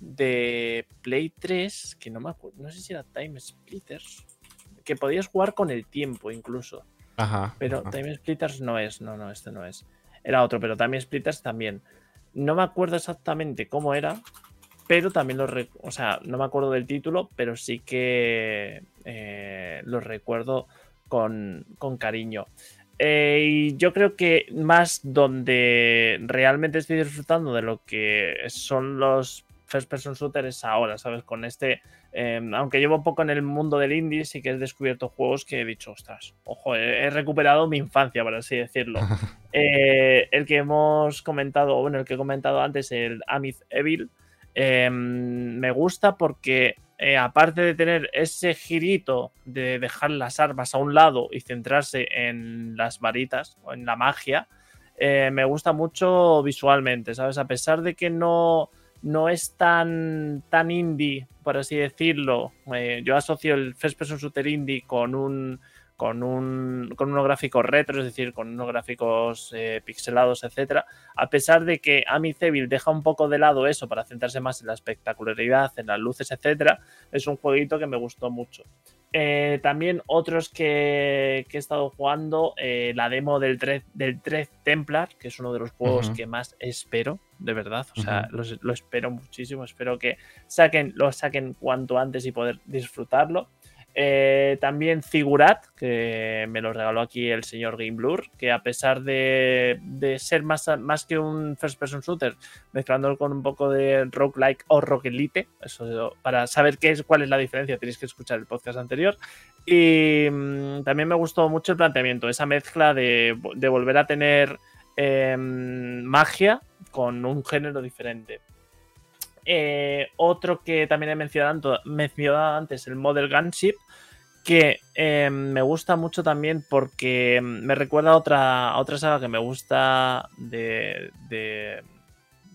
S2: de Play 3, que no me acuerdo, no sé si era Time Splitters, que podías jugar con el tiempo incluso. Ajá. Pero Time Splitters no es, no, no, este no es. Era otro, pero Time Splitters también. No me acuerdo exactamente cómo era, pero también lo o sea, no me acuerdo del título, pero sí que eh, lo recuerdo con, cariño. Eh, y yo creo que más donde realmente estoy disfrutando de lo que son los first person shooters ahora, ¿sabes? Con este, em, aunque llevo poco en el mundo del indie, sí que he descubierto juegos que he dicho, ostras, ojo, he, recuperado mi infancia, por así decirlo. Eh, el que hemos comentado, bueno, el que he comentado antes, el Amith Evil, Em, me gusta porque eh, aparte de tener ese girito de dejar las armas a un lado y centrarse en las varitas o en la magia, eh, me gusta mucho visualmente, ¿sabes? A pesar de que no, no es tan, tan indie, por así decirlo, eh, yo asocio el First Person Shooter indie con un con, un, con unos gráficos retro, es decir, con unos gráficos eh, pixelados, etcétera, a pesar de que Evil deja un poco de lado eso para centrarse más en la espectacularidad, en las luces, etcétera, es un jueguito que me gustó mucho. Eh, también otros que, he estado jugando, eh, la demo del 3, del Templar, que es uno de los juegos que más espero, de verdad. O sea, lo espero muchísimo. Espero que saquen, lo saquen cuanto antes y poder disfrutarlo. Eh, también Figurat, que me lo regaló aquí el señor Game Blur, que a pesar de, ser más, más, que un first person shooter, mezclándolo con un poco de roguelike o roguelite, eso para saber qué es, cuál es la diferencia tenéis que escuchar el podcast anterior. Y mm, también me gustó mucho el planteamiento, esa mezcla de, volver a tener em, magia con un género diferente. Eh, otro que también he mencionado, mencionado, antes, el Model Gunship, que em, me gusta mucho también porque me recuerda a otra, otra saga que me gusta de, de,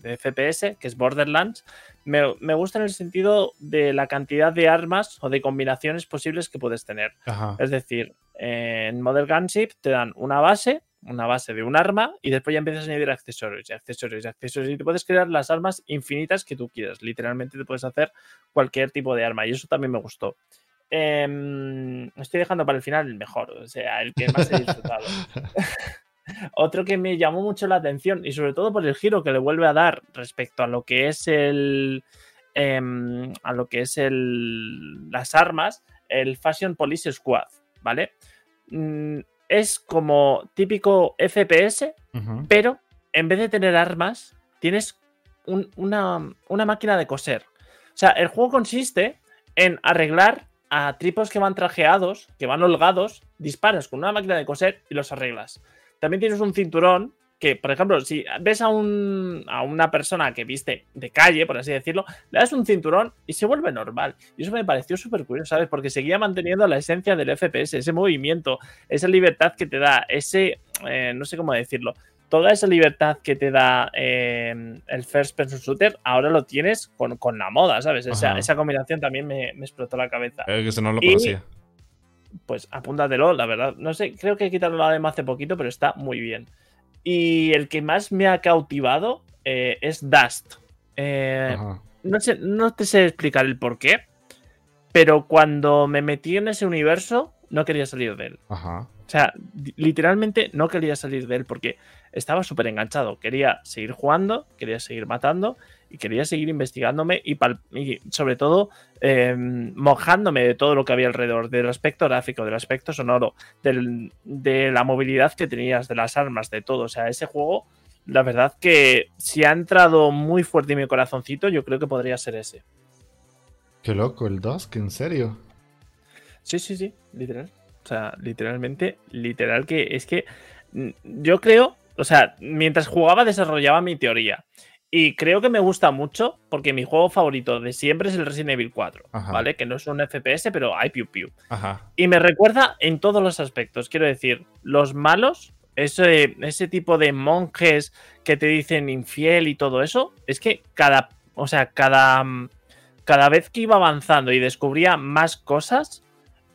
S2: FPS, que es Borderlands. Me, gusta en el sentido de la cantidad de armas o de combinaciones posibles que puedes tener. Es decir, en Model Gunship te dan una base una base de un arma y después ya empiezas a añadir accesorios y accesorios y accesorios y te puedes crear las armas infinitas que tú quieras. Literalmente te puedes hacer cualquier tipo de arma y eso también me gustó. Em, estoy dejando para el final el mejor, o sea, el que más he disfrutado. Otro que me llamó mucho la atención y sobre todo por el giro que le vuelve a dar respecto a lo que es el em, a lo que es el las armas, el Fashion Police Squad, ¿vale? Mm, es como típico FPS, pero en vez de tener armas, tienes una, máquina de coser. O sea, el juego consiste en arreglar a tripos que van trajeados, que van holgados, disparas con una máquina de coser y los arreglas. También tienes un cinturón que, por ejemplo, si ves a, un, a una persona que viste de calle, por así decirlo, le das un cinturón y se vuelve normal. Y eso me pareció súper curioso, ¿sabes? Porque seguía manteniendo la esencia del FPS, ese movimiento, esa libertad que te da, ese, eh, no sé cómo decirlo, toda esa libertad que te da eh, el First Person Shooter, ahora lo tienes con, la moda, ¿sabes? Esa, esa, combinación también me, explotó la cabeza.
S1: que eso no lo conocía.
S2: pues apúntatelo, la verdad. No sé, creo que he quitado la demo hace poquito, pero está muy bien. Y el que más me ha cautivado eh, es Dust. Eh, no, sé, no te sé explicar el por qué, pero cuando me metí en ese universo, no quería salir de él.
S1: Ajá.
S2: O sea, literalmente no quería salir de él porque estaba súper enganchado. Quería seguir jugando, quería seguir matando y quería seguir investigándome y, sobre todo em, mojándome de todo lo que había alrededor, del aspecto gráfico, del aspecto sonoro, de la movilidad que tenías, de las armas, de todo. O sea, ese juego, la verdad que si ha entrado muy fuerte en mi corazoncito, yo creo que podría ser ese.
S1: Qué loco, el Dusk, en serio.
S2: Sí, sí, sí, literal. O sea, literalmente, literal que es que mm, yo creo, o sea, mientras jugaba desarrollaba mi teoría. Y creo que me gusta mucho porque mi juego favorito de siempre es el Resident Evil 4, ¿vale? Que no es un FPS, pero hay piu piu.
S1: Ajá.
S2: Y me recuerda en todos los aspectos. Quiero decir, los malos, ese, ese tipo de monjes que te dicen infiel y todo eso, es que cada, o sea, cada, cada vez que iba avanzando y descubría más cosas,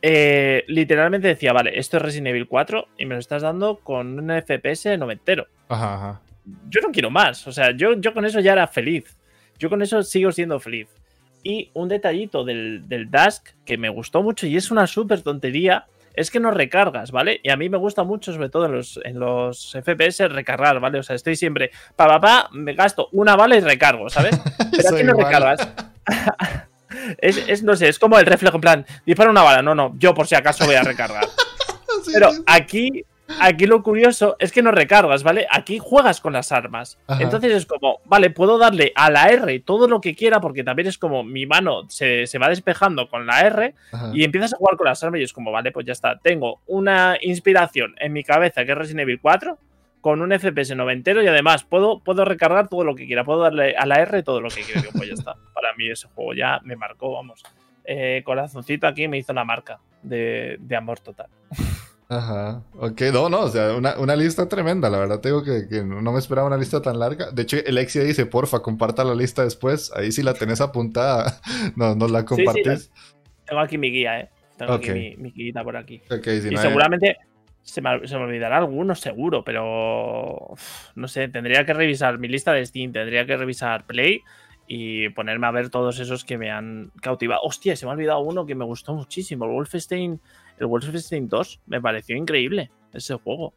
S2: eh, literalmente decía, vale, esto es Resident Evil 4 y me lo estás dando con un FPS noventero.
S1: Ajá, ajá.
S2: Yo no quiero más, o sea, yo, yo con eso ya era feliz. Yo con eso sigo siendo feliz. Y un detallito del, del Dusk que me gustó mucho y es una súper tontería, es que no recargas, ¿vale? Y a mí me gusta mucho, sobre todo en los, en los FPS, recargar, ¿vale? O sea, estoy siempre, pa, pa, pa, me gasto una bala y recargo, ¿sabes? Pero aquí no recargas. Es, no sé, es como el reflejo, en plan, dispara una bala, no, no, yo por si acaso voy a recargar. Pero aquí, aquí lo curioso es que no recargas, ¿vale? Aquí juegas con las armas. Entonces es como, vale, puedo darle a la R todo lo que quiera, porque también es como mi mano se, va despejando con la R y empiezas a jugar con las armas y es como, vale, pues ya está. Tengo una inspiración en mi cabeza que es Resident Evil 4 con un FPS noventero y además puedo, puedo recargar todo lo que quiera, puedo darle a la R todo lo que quiera. pues ya está. Para mí ese juego ya me marcó, vamos. Eh, corazoncito aquí me hizo la marca de, amor total.
S1: Ajá, ok, no, no, o sea, una, lista tremenda, la verdad tengo que, que, no me esperaba una lista tan larga. De hecho, Alexia dice, porfa, comparta la lista después, ahí sí la tenés apuntada, no, nos la compartís.
S2: tengo aquí mi guía, eh. Tengo aquí mi, mi guía por aquí. y seguramente se me, olvidará alguno seguro, pero no sé, tendría que revisar mi lista de Steam, tendría que revisar Play y ponerme a ver todos esos que me han cautivado. Hostia, se me ha olvidado uno que me gustó muchísimo, el Wolfenstein, el Wolfenstein 2, me pareció increíble ese juego.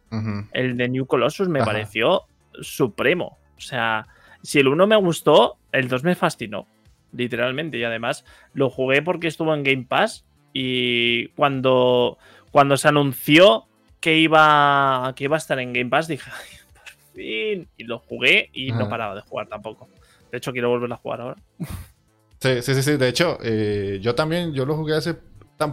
S2: El de New Colossus me pareció supremo. O sea, si el 1 me gustó, el 2 me fascinó, literalmente. Y además lo jugué porque estuvo en Game Pass y cuando, cuando se anunció que iba, que iba a estar en Game Pass, dije, Ay, por fin. Y lo jugué y no paraba de jugar tampoco. De hecho, quiero volver a jugar ahora.
S1: Sí, sí, sí. De hecho, eh, yo también, yo lo jugué hace.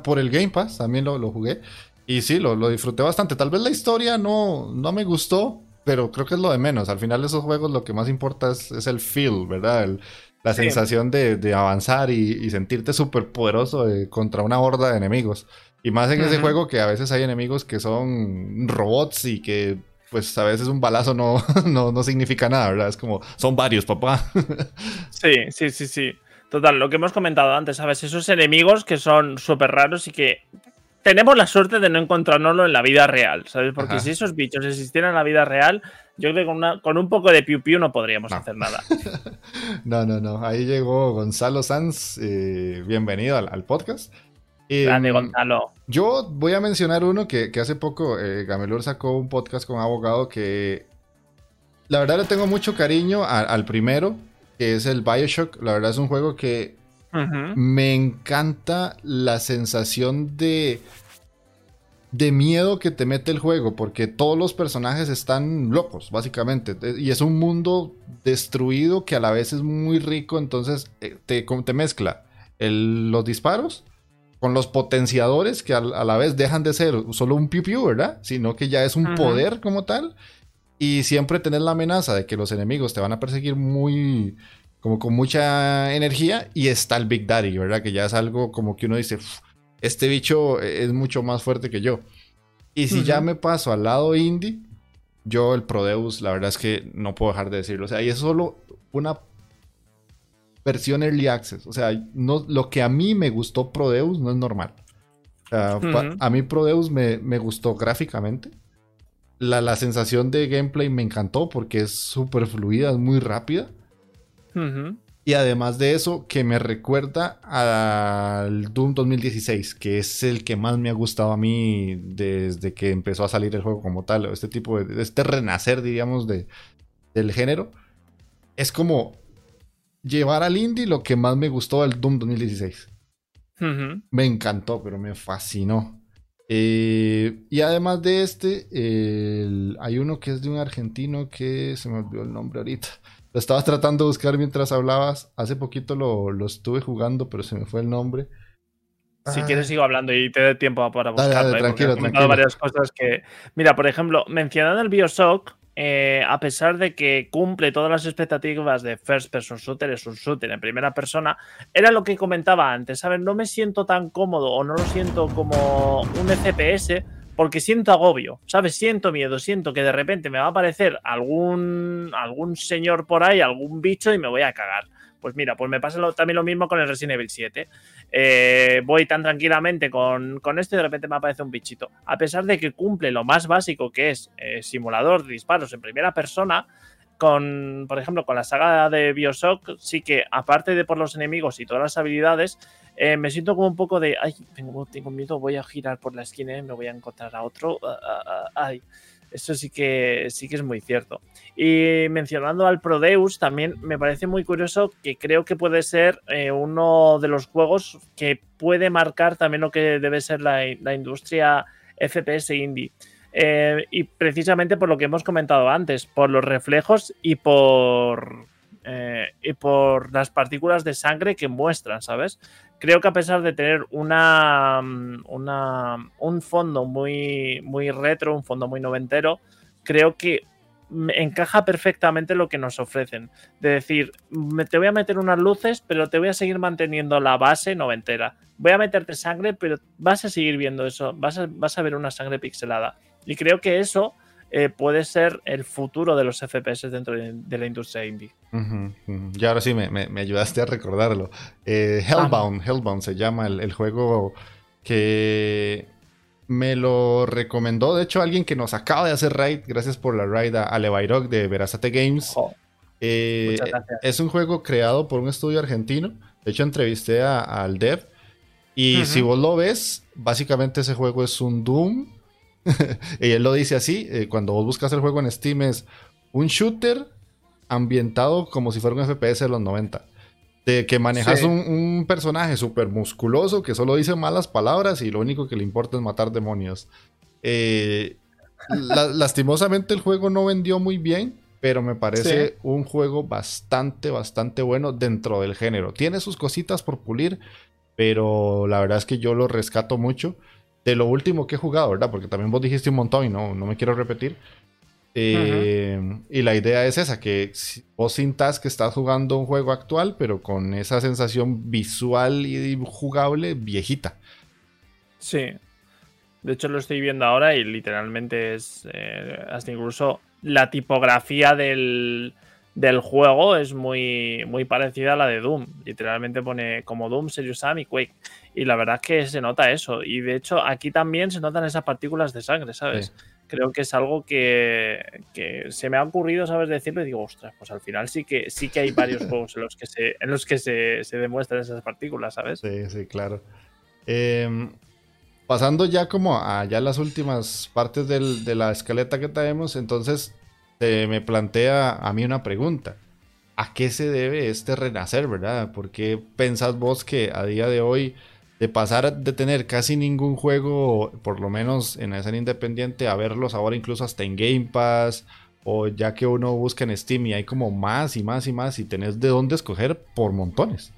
S1: Por el Game Pass, también lo, jugué. Y sí, lo, disfruté bastante. Tal vez la historia no, no me gustó, pero creo que es lo de menos. Al final de esos juegos lo que más importa es, el feel, ¿verdad? la sensación de, avanzar y, sentirte súper poderoso eh, contra una horda de enemigos. Y más en ese juego que a veces hay enemigos que son robots y que pues a veces un balazo no, no, significa nada, ¿verdad? Es como, son varios, papá.
S2: sí, sí, sí, sí. Total, lo que hemos comentado antes, ¿sabes? Esos enemigos que son súper raros y que tenemos la suerte de no encontrárnoslo en la vida real, ¿sabes? Porque si esos bichos existieran en la vida real, yo creo que con, una, con un poco de piu piu no podríamos hacer nada.
S1: no, no, no. Ahí llegó Gonzalo Sanz. Eh, bienvenido al podcast.
S2: Grande, em, Gonzalo.
S1: Yo voy a mencionar uno que, hace poco eh, Gamelur sacó un podcast con abogado que la verdad le tengo mucho cariño al primero, que es el Bioshock. La verdad es un juego que me encanta la sensación de de miedo que te mete el juego, porque todos los personajes están locos, básicamente. Y es un mundo destruido que a la vez es muy rico, entonces eh, te, te mezcla los disparos con los potenciadores que a, la vez dejan de ser solo un piu piu, ¿verdad? Sino que ya es un poder como tal. Y siempre tener la amenaza de que los enemigos te van a perseguir muy, como con mucha energía. Y está el Big Daddy, ¿verdad? Que ya es algo como que uno dice, este bicho es mucho más fuerte que yo. Y si ya me paso al lado indie, yo el Prodeus, la verdad es que no puedo dejar de decirlo. O sea, y es solo una versión Early Access. O sea, no, lo que a mí me gustó Prodeus no es normal. A mí Prodeus me, me gustó gráficamente. La, la, sensación de gameplay me encantó porque es súper fluida, es muy rápida. Y además de eso, que me recuerda al Doom 2016, que es el que más me ha gustado a mí desde que empezó a salir el juego como tal. Este tipo de, este renacer, diríamos, de, del género. Es como llevar al indie lo que más me gustó del Doom 2016. Me encantó, pero me fascinó. Eh, y además de este, hay uno que es de un argentino que se me olvidó el nombre ahorita. Lo estaba tratando de buscar mientras hablabas. Hace poquito lo, estuve jugando, pero se me fue el nombre.
S2: Si quieres sigo hablando y te doy tiempo para buscarlo. ¿eh? tranquilo, tranquilo. varias cosas que... Mira, por ejemplo, mencionando el Bioshock, eh, a pesar de que cumple todas las expectativas de First Person Shooter, es un shooter en primera persona, era lo que comentaba antes, ¿sabes? No me siento tan cómodo o no lo siento como un FPS porque siento agobio, ¿sabes? Siento miedo, siento que de repente me va a aparecer algún, algún señor por ahí, algún bicho y me voy a cagar. Pues mira, pues me pasa también lo mismo con el Resident Evil 7. Eh, voy tan tranquilamente con, esto y de repente me aparece un bichito. A pesar de que cumple lo más básico que es eh, simulador de disparos en primera persona, con, por ejemplo, con la saga de Bioshock, sí que aparte de por los enemigos y todas las habilidades, eh, me siento como un poco de, ay, tengo, miedo, voy a girar por la esquina me voy a encontrar a otro. Ah, ah, ah, ay, eso sí que, sí que es muy cierto. Y mencionando al Prodeus, también me parece muy curioso que creo que puede ser eh, uno de los juegos que puede marcar también lo que debe ser la, industria FPS indie. Eh, y precisamente por lo que hemos comentado antes, por los reflejos y por, eh, y por las partículas de sangre que muestran, ¿sabes? creo que a pesar de tener una, mm, un fondo muy, muy retro, un fondo muy noventero, creo que encaja perfectamente lo que nos ofrecen. De decir, te voy a meter unas luces, pero te voy a seguir manteniendo la base noventera. Voy a meterte sangre, pero vas a seguir viendo eso, vas a, vas a ver una sangre pixelada. Y creo que eso eh, puede ser el futuro de los FPS dentro de, la industria indie.
S1: Y ahora sí me, ayudaste a recordarlo. Eh, Hellbound, Hellbound se llama el, juego que me lo recomendó, de hecho, alguien que nos acaba de hacer raid. Gracias por la raid a Levairok de Verazate Games. Oh, eh, es un juego creado por un estudio argentino. De hecho, entrevisté al dev. Y si vos lo ves, básicamente ese juego es un Doom y él lo dice así, eh, cuando vos buscas el juego en Steam es un shooter ambientado como si fuera un FPS de los 90. De que manejas un, personaje súper musculoso que solo dice malas palabras y lo único que le importa es matar demonios. Eh, lastimosamente el juego no vendió muy bien, pero me parece un juego bastante, bastante bueno dentro del género. Tiene sus cositas por pulir, pero la verdad es que yo lo rescato mucho de lo último que he jugado, ¿verdad? Porque también vos dijiste un montón y no, no me quiero repetir. Eh, y la idea es esa, que vos sintas que estás jugando un juego actual, pero con esa sensación visual y jugable viejita.
S2: Sí. De hecho lo estoy viendo ahora y literalmente es eh, hasta incluso la tipografía del, del juego es muy, muy parecida a la de Doom. Literalmente pone como Doom, Serious Sam y Quake. Y la verdad es que se nota eso. Y de hecho, aquí también se notan esas partículas de sangre, ¿sabes? Creo que es algo que, se me ha ocurrido, ¿sabes? Decirlo y digo, ostras, pues al final sí que sí que hay varios juegos en los que se, en los que se, demuestran esas partículas, ¿sabes?
S1: Sí, sí, claro. Em, pasando ya como a ya las últimas partes de la escaleta que tenemos, entonces me plantea a mí una pregunta. ¿A qué se debe este renacer, verdad? ¿Por qué pensás vos que a día de hoy, de pasar de tener casi ningún juego, por lo menos en la escena independiente, a verlos ahora incluso hasta en Game Pass, o ya que uno busca en Steam y hay como más y más y más y tenés de dónde escoger por montones?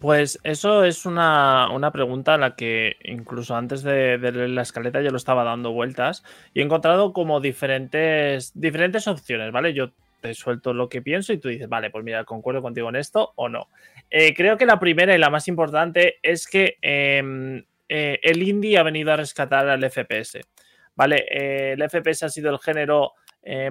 S2: Pues eso es una, pregunta a la que incluso antes de, la escaleta yo lo estaba dando vueltas y he encontrado como diferentes, diferentes opciones, ¿vale? Yo te suelto lo que pienso y tú dices, vale, pues mira, concuerdo contigo en esto o no. Eh, creo que la primera y la más importante es que em, eh, el indie ha venido a rescatar al FPS, ¿vale? Eh, el FPS ha sido el género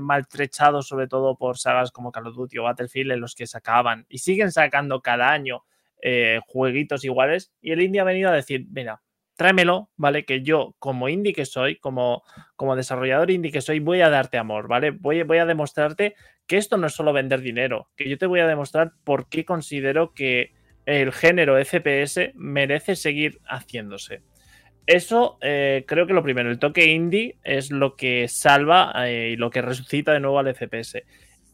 S2: maltrechado sobre todo por sagas como Call of Duty o Battlefield en los que sacaban y siguen sacando cada año eh, jueguitos iguales. Y el indie ha venido a decir, mira, tráemelo, ¿vale? Que yo, como indie que soy, como, como desarrollador indie que soy, voy a darte amor, ¿vale? Voy, a demostrarte que esto no es solo vender dinero, que yo te voy a demostrar por qué considero que el género FPS merece seguir haciéndose. Eso eh, creo que lo primero, el toque indie es lo que salva eh, y lo que resucita de nuevo al FPS.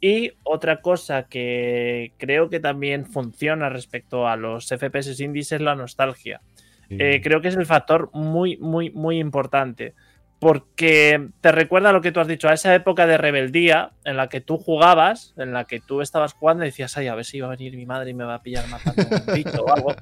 S2: Y otra cosa que creo que también funciona respecto a los FPS indies es la nostalgia. Eh, creo que es el factor muy, muy, muy importante porque te recuerda lo que tú has dicho, a esa época de rebeldía en la que tú jugabas, en la que tú estabas jugando y decías, ay, a ver si va a venir mi madre y me va a pillar matando un bicho o algo.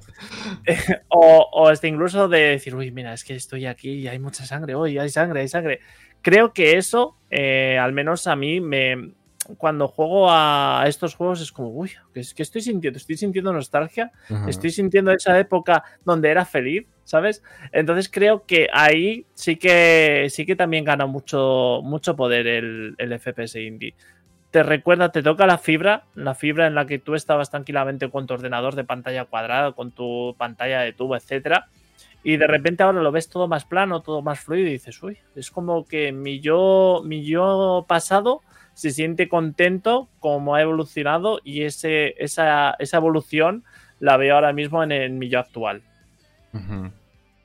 S2: o, o este incluso de decir, uy, mira, es que estoy aquí y hay mucha sangre, uy, hay sangre, hay sangre. Creo que eso, eh, al menos a mí, me, cuando juego a estos juegos es como, uy, ¿qué, estoy sintiendo? Estoy sintiendo nostalgia, estoy sintiendo esa época donde era feliz, ¿sabes? Entonces creo que ahí sí que sí que también gana mucho, mucho poder el, el FPS indie. Te recuerda, te toca la fibra, la fibra en la que tú estabas tranquilamente con tu ordenador de pantalla cuadrada, con tu pantalla de tubo, etcétera. Y de repente ahora lo ves todo más plano, todo más fluido y dices, uy, es como que mi yo, mi yo pasado se siente contento como ha evolucionado y ese, esa, evolución la veo ahora mismo en el millo actual.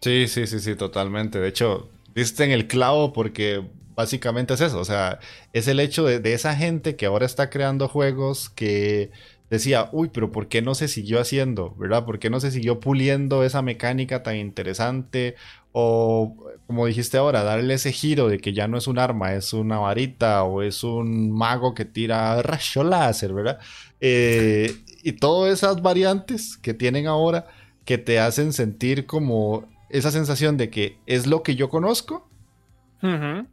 S1: Sí, sí, sí, sí, totalmente. De hecho, diste en el clavo porque básicamente es eso. O sea, es el hecho de, de esa gente que ahora está creando juegos que decía, uy, pero ¿por qué no se siguió haciendo? ¿Verdad? ¿Por qué no se siguió puliendo esa mecánica tan interesante? O, como dijiste ahora, darle ese giro de que ya no es un arma, es una varita o es un mago que tira rayo láser, ¿verdad? Eh, y todas esas variantes que tienen ahora que te hacen sentir como esa sensación de que es lo que yo conozco,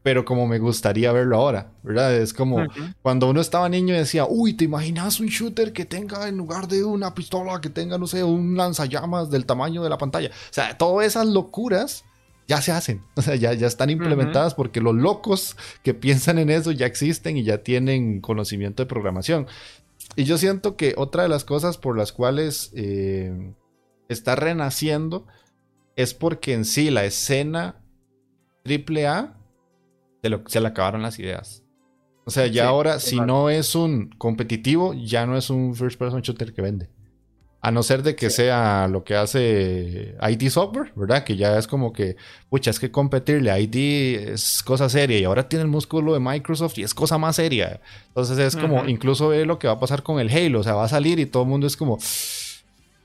S1: pero como me gustaría verlo ahora, ¿verdad? Es como cuando uno estaba niño y decía, uy, ¿te imaginas un shooter que tenga en lugar de una pistola, que tenga, no sé, un lanzallamas del tamaño de la pantalla? O sea, todas esas locuras ya se hacen, o sea, ya, ya están implementadas porque los locos que piensan en eso ya existen y ya tienen conocimiento de programación. Y yo siento que otra de las cosas por las cuales eh, está renaciendo es porque en sí la escena AAA se, lo, se le acabaron las ideas. O sea, ya ahora, si no es un competitivo, ya no es un first person shooter que vende. A no ser de que sea lo que hace ID Software, ¿verdad? Que ya es como que, pucha, es que competirle a ID es cosa seria y ahora tiene el músculo de Microsoft y es cosa más seria. Entonces es como, incluso ve lo que va a pasar con el Halo, o sea, va a salir y todo el mundo es como,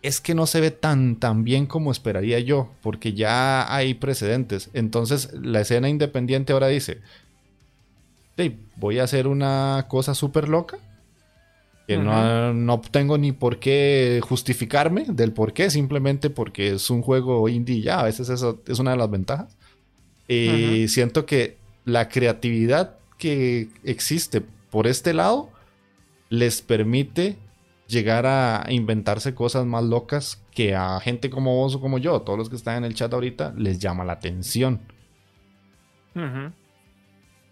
S1: es que no se ve tan, tan bien como esperaría yo, porque ya hay precedentes. Entonces la escena independiente ahora dice, hey, voy a hacer una cosa súper loca que no, tengo ni por qué justificarme del por qué, simplemente porque es un juego indie ya, a veces eso es una de las ventajas. Y siento que la creatividad que existe por este lado les permite llegar a inventarse cosas más locas que a gente como vos o como yo, todos los que están en el chat ahorita, les llama la atención.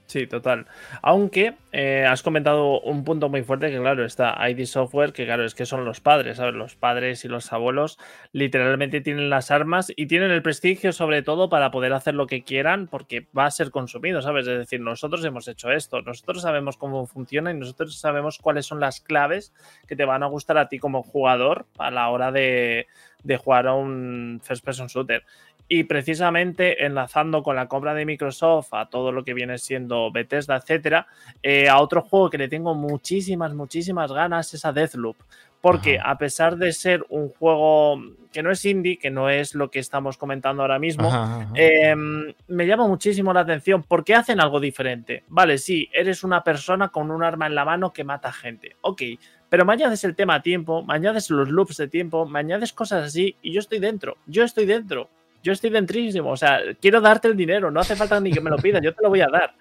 S2: Sí, total. Aunque eh, has comentado un punto muy fuerte que, claro, está ID Software, que claro, es que son los padres, ¿sabes? Los padres y los abuelos literalmente tienen las armas y tienen el prestigio sobre todo para poder hacer lo que quieran porque va a ser consumido, ¿sabes? Es decir, nosotros hemos hecho esto, nosotros sabemos cómo funciona y nosotros sabemos cuáles son las claves que te van a gustar a ti como jugador a la hora de, de jugar a un first person shooter. Y precisamente enlazando con la compra de Microsoft a todo lo que viene siendo Bethesda, etcétera, eh, a otro juego que le tengo muchísimas, muchísimas ganas es a Deathloop. Porque a pesar de ser un juego que no es indie, que no es lo que estamos comentando ahora mismo, em, me llama muchísimo la atención porque hacen algo diferente. Vale, sí, eres una persona con un arma en la mano que mata gente. Ok, pero me añades el tema tiempo, me añades los loops de tiempo, me añades cosas así y yo estoy dentro. Yo estoy dentro yo estoy dentrísimo, o sea, quiero darte el dinero, no hace falta ni que me lo pidas, yo te lo voy a dar.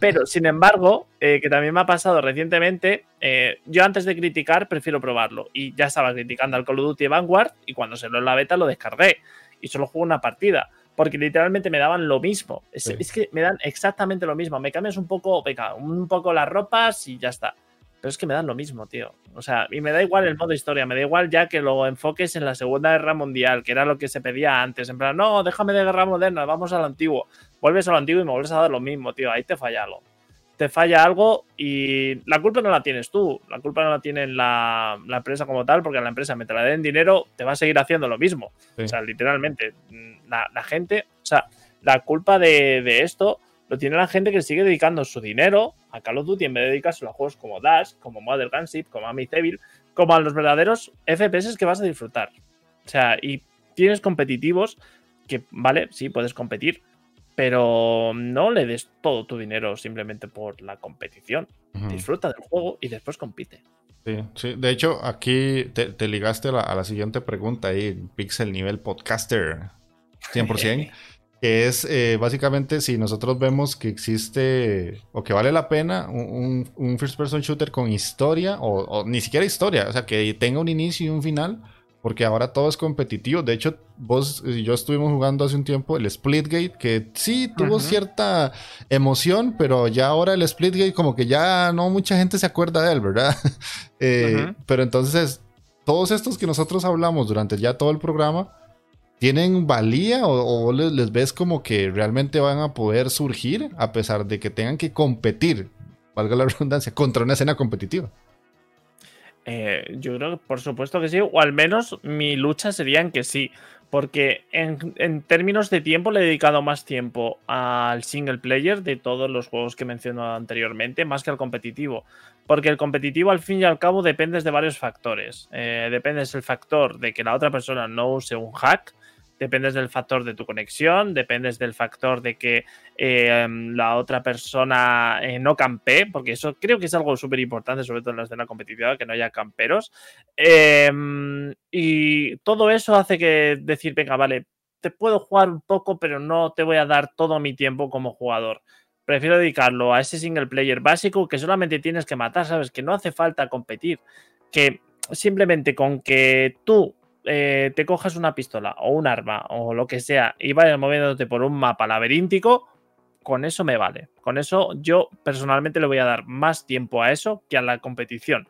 S2: Pero, sin embargo, eh, que también me ha pasado recientemente, eh, yo antes de criticar prefiero probarlo. Y ya estaba criticando al Call of Duty Vanguard y cuando se lo en la beta lo descargué y solo jugué una partida. Porque literalmente me daban lo mismo. Es, que me dan exactamente lo mismo. Me cambias un poco, venga, un poco las ropas y ya está pero es que me dan lo mismo, tío. O sea, y me da igual el modo historia, me da igual ya que lo enfoques en la Segunda Guerra Mundial, que era lo que se pedía antes. En plan, no, déjame de guerra moderna, vamos a lo antiguo. Vuelves a lo antiguo y me vuelves a dar lo mismo, tío. Ahí te falla algo. Te falla algo y la culpa no la tienes tú, la culpa no la tiene la, la empresa como tal, porque la empresa, te la den dinero, te va a seguir haciendo lo mismo. O sea, literalmente, la, la, gente, o sea, la culpa de, de esto lo tiene la gente que sigue dedicando su dinero a Call of Duty en vez de dedicárselo a juegos como Dash, como Mother Gunship, como Amityville, como a los verdaderos FPS que vas a disfrutar. O sea, y tienes competitivos que, vale, sí, puedes competir, pero no le des todo tu dinero simplemente por la competición. Disfruta del juego y después compite.
S1: Sí, sí. De hecho, aquí te, ligaste a la, a la, siguiente pregunta ahí, Pixel Nivel Podcaster 100%. que es eh, básicamente si nosotros vemos que existe o que vale la pena un, un first person shooter con historia o, ni siquiera historia, o sea, que tenga un inicio y un final, porque ahora todo es competitivo. De hecho, vos y yo estuvimos jugando hace un tiempo el Splitgate, que sí tuvo cierta emoción, pero ya ahora el Splitgate como que ya no mucha gente se acuerda de él, ¿verdad? Eh, pero entonces, todos estos que nosotros hablamos durante ya todo el programa, ¿Tienen valía o, les, ves como que realmente van a poder surgir a pesar de que tengan que competir, valga la redundancia, contra una escena competitiva?
S2: Eh, yo creo que por supuesto que sí, o al menos mi lucha sería en que sí, porque en, términos de tiempo le he dedicado más tiempo al single player de todos los juegos que mencionado anteriormente, más que al competitivo. Porque el competitivo al fin y al cabo dependes de varios factores. Eh, dependes del factor de que la otra persona no use un hack, dependes del factor de tu conexión, dependes del factor de que eh, la otra persona eh, no campe, porque eso creo que es algo súper importante, sobre todo en la escena competitiva, que no haya camperos. Em, y todo eso hace que decir, venga, vale, te puedo jugar un poco, pero no te voy a dar todo mi tiempo como jugador. Prefiero dedicarlo a ese single player básico que solamente tienes que matar, ¿sabes? Que no hace falta competir. Que simplemente con que tú eh, te cojas una pistola o un arma o lo que sea y vayas moviéndote por un mapa laberíntico, con eso me vale. Con eso yo personalmente le voy a dar más tiempo a eso que a la competición.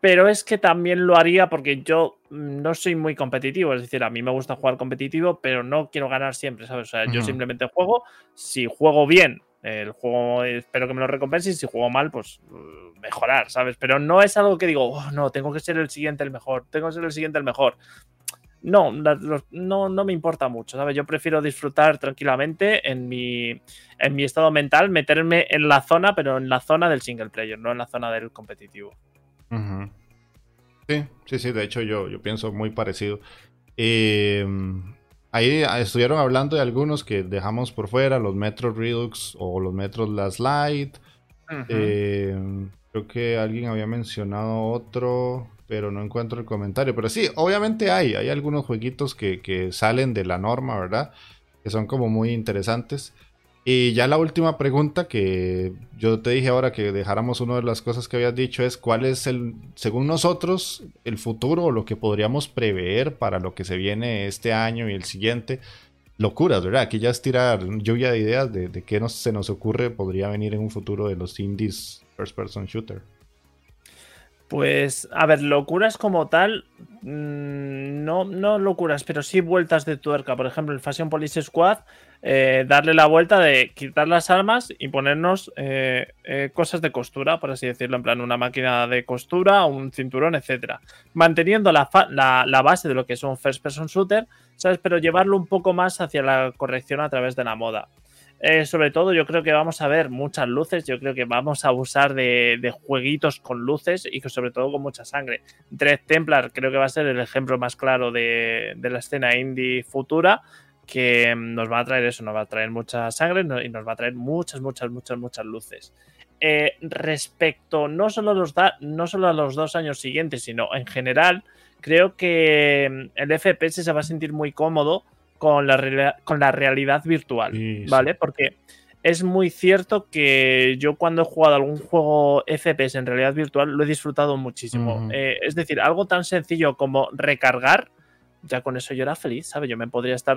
S2: Pero es que también lo haría porque yo no soy muy competitivo. Es decir, a mí me gusta jugar competitivo, pero no quiero ganar siempre, ¿sabes? O sea, yo simplemente juego. Si juego bien, el juego espero que me lo recompense y si juego mal, pues uh, mejorar, ¿sabes? Pero no es algo que digo, oh, no, tengo que ser el siguiente el mejor, tengo que ser el siguiente el mejor. No, no, no me importa mucho, ¿sabes? Yo prefiero disfrutar tranquilamente en mi, en mi estado mental, meterme en la zona, pero en la zona del single player, no en la zona del competitivo.
S1: Sí, sí, sí, de hecho yo, yo pienso muy parecido. Eh, Ahí ah, estuvieron hablando de algunos que dejamos por fuera, los Metro Redux o los Metro Last Light. Eh, creo que alguien había mencionado otro, pero no encuentro el comentario. Pero sí, obviamente hay, hay algunos jueguitos que, que salen de la norma, ¿verdad? Que son como muy interesantes. Y ya la última pregunta que yo te dije ahora que dejáramos una de las cosas que habías dicho es cuál es el, según nosotros, el futuro o lo que podríamos prever para lo que se viene este año y el siguiente. Locuras, ¿verdad? Aquí ya es tirar lluvia de ideas de, qué nos, se nos ocurre podría venir en un futuro de los indies first person shooter.
S2: Pues, a ver, locuras como tal, mm, no, no locuras, pero sí vueltas de tuerca. Por ejemplo, el Fashion Police Squad, eh, darle la vuelta de quitar las armas y ponernos eh, eh, cosas de costura, por así decirlo, en plan una máquina de costura, un cinturón, etcétera. Manteniendo la, base de lo que es un first person shooter, ¿sabes? Pero llevarlo un poco más hacia la corrección a través de la moda. Sobre todo, yo creo que vamos a ver muchas luces. Yo creo que vamos a abusar de, jueguitos con luces y que sobre todo con mucha sangre. Dread Templar creo que va a ser el ejemplo más claro de, la escena indie futura. Que nos va a traer eso, nos va a traer mucha sangre y nos va a traer muchas, muchas, muchas, muchas luces. Eh, respecto no solo, los no solo a los dos años siguientes, sino en general, creo que el FPS se va a sentir muy cómodo con la, con la realidad virtual, ¿vale? Porque es muy cierto que yo cuando he jugado algún juego FPS en realidad virtual lo he disfrutado muchísimo. Eh, es decir, algo tan sencillo como recargar ya con eso yo era feliz, ¿sabes? Yo me podría estar.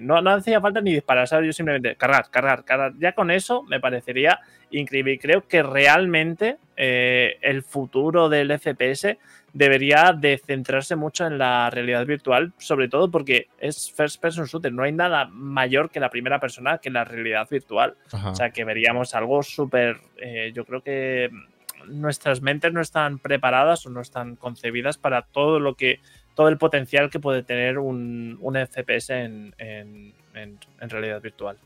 S2: No, no hacía falta ni disparar, ¿sabes? Yo simplemente cargar, cargar, cargar. Ya con eso me parecería increíble. Y creo que realmente eh, el futuro del FPS debería de centrarse mucho en la realidad virtual, sobre todo porque es first person shooter. No hay nada mayor que la primera persona que la realidad virtual. O sea, que veríamos algo súper. Eh, yo creo que nuestras mentes no están preparadas o no están concebidas para todo lo que todo el potencial que puede tener un, un FPS en, realidad virtual.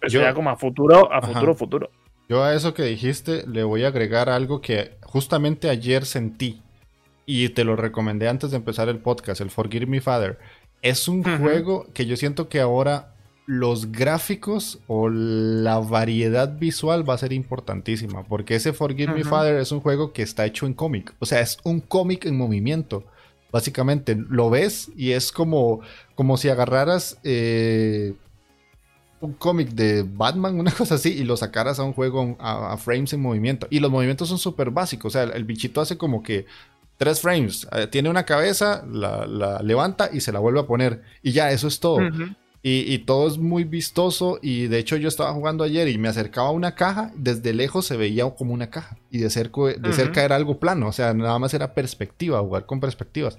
S2: Pero sería como a futuro, a futuro, futuro.
S1: Yo a eso que dijiste le voy a agregar algo que justamente ayer sentí y te lo recomendé antes de empezar el podcast, el Forgive Me Father. Es un juego que yo siento que ahora los gráficos o la variedad visual va a ser importantísima, porque ese Forgive Me Father es un juego que está hecho en cómic, o sea, es un cómic en movimiento. Básicamente, lo ves y es como, como si agarraras eh, un cómic de Batman, una cosa así, y lo sacaras a un juego a, frames en movimiento. Y los movimientos son súper básicos. O sea, el, bichito hace como que tres frames. Eh, tiene una cabeza, la, levanta y se la vuelve a poner. Y ya, eso es todo. Y, todo es muy vistoso. Y de hecho, yo estaba jugando ayer y me acercaba a una caja. Desde lejos se veía como una caja. Y de, cerca, de cerca era algo plano. O sea, nada más era perspectiva, jugar con perspectivas.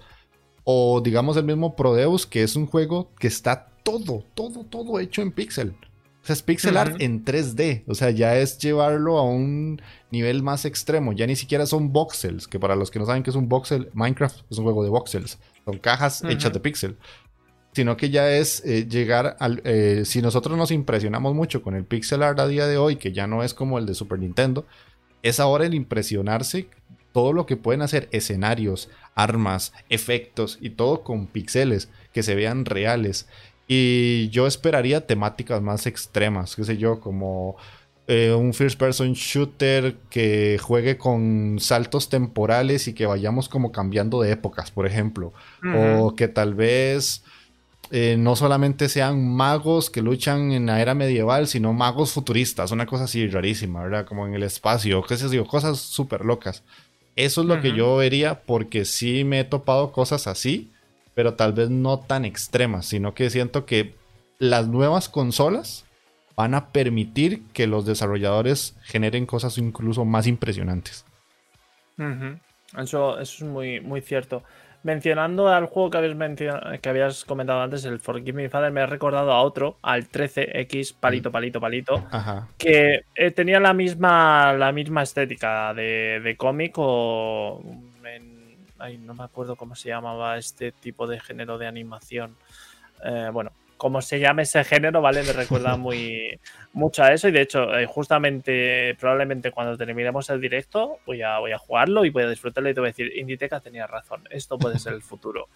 S1: O digamos el mismo Prodeus, que es un juego que está todo, todo, todo hecho en pixel. O sea, es pixel art en 3D. O sea, ya es llevarlo a un nivel más extremo. Ya ni siquiera son voxels, que para los que no saben qué es un voxel, Minecraft es un juego de voxels. Son cajas hechas de pixel sino que ya es eh, llegar al... Eh, si nosotros nos impresionamos mucho con el pixel art a día de hoy, que ya no es como el de Super Nintendo, es ahora el impresionarse todo lo que pueden hacer escenarios, armas, efectos y todo con pixeles que se vean reales. Y yo esperaría temáticas más extremas, qué sé yo, como eh, un first person shooter que juegue con saltos temporales y que vayamos como cambiando de épocas, por ejemplo. O que tal vez eh, no solamente sean magos que luchan en la era medieval, sino magos futuristas, una cosa así rarísima, ¿verdad? Como en el espacio, qué sé yo, cosas súper locas. Eso es lo que yo vería porque sí me he topado cosas así, pero tal vez no tan extremas, sino que siento que las nuevas consolas van a permitir que los desarrolladores generen cosas incluso más impresionantes.
S2: eso, eso, es muy, muy cierto. Mencionando al juego que habías, que habías comentado antes, el Forgive Me Father, me ha recordado a otro, al 13X, palito, palito, palito, que eh, tenía la misma, la misma estética de, de cómic o... ay, no me acuerdo cómo se llamaba este tipo de género de animación. Eh, bueno, como se llame ese género, ¿vale? Me recuerda muy mucho a eso y de hecho, eh, justamente, probablemente cuando terminemos el directo, voy a, voy a jugarlo y voy a disfrutarlo y te voy a decir, Inditeca tenía razón, esto puede ser el futuro.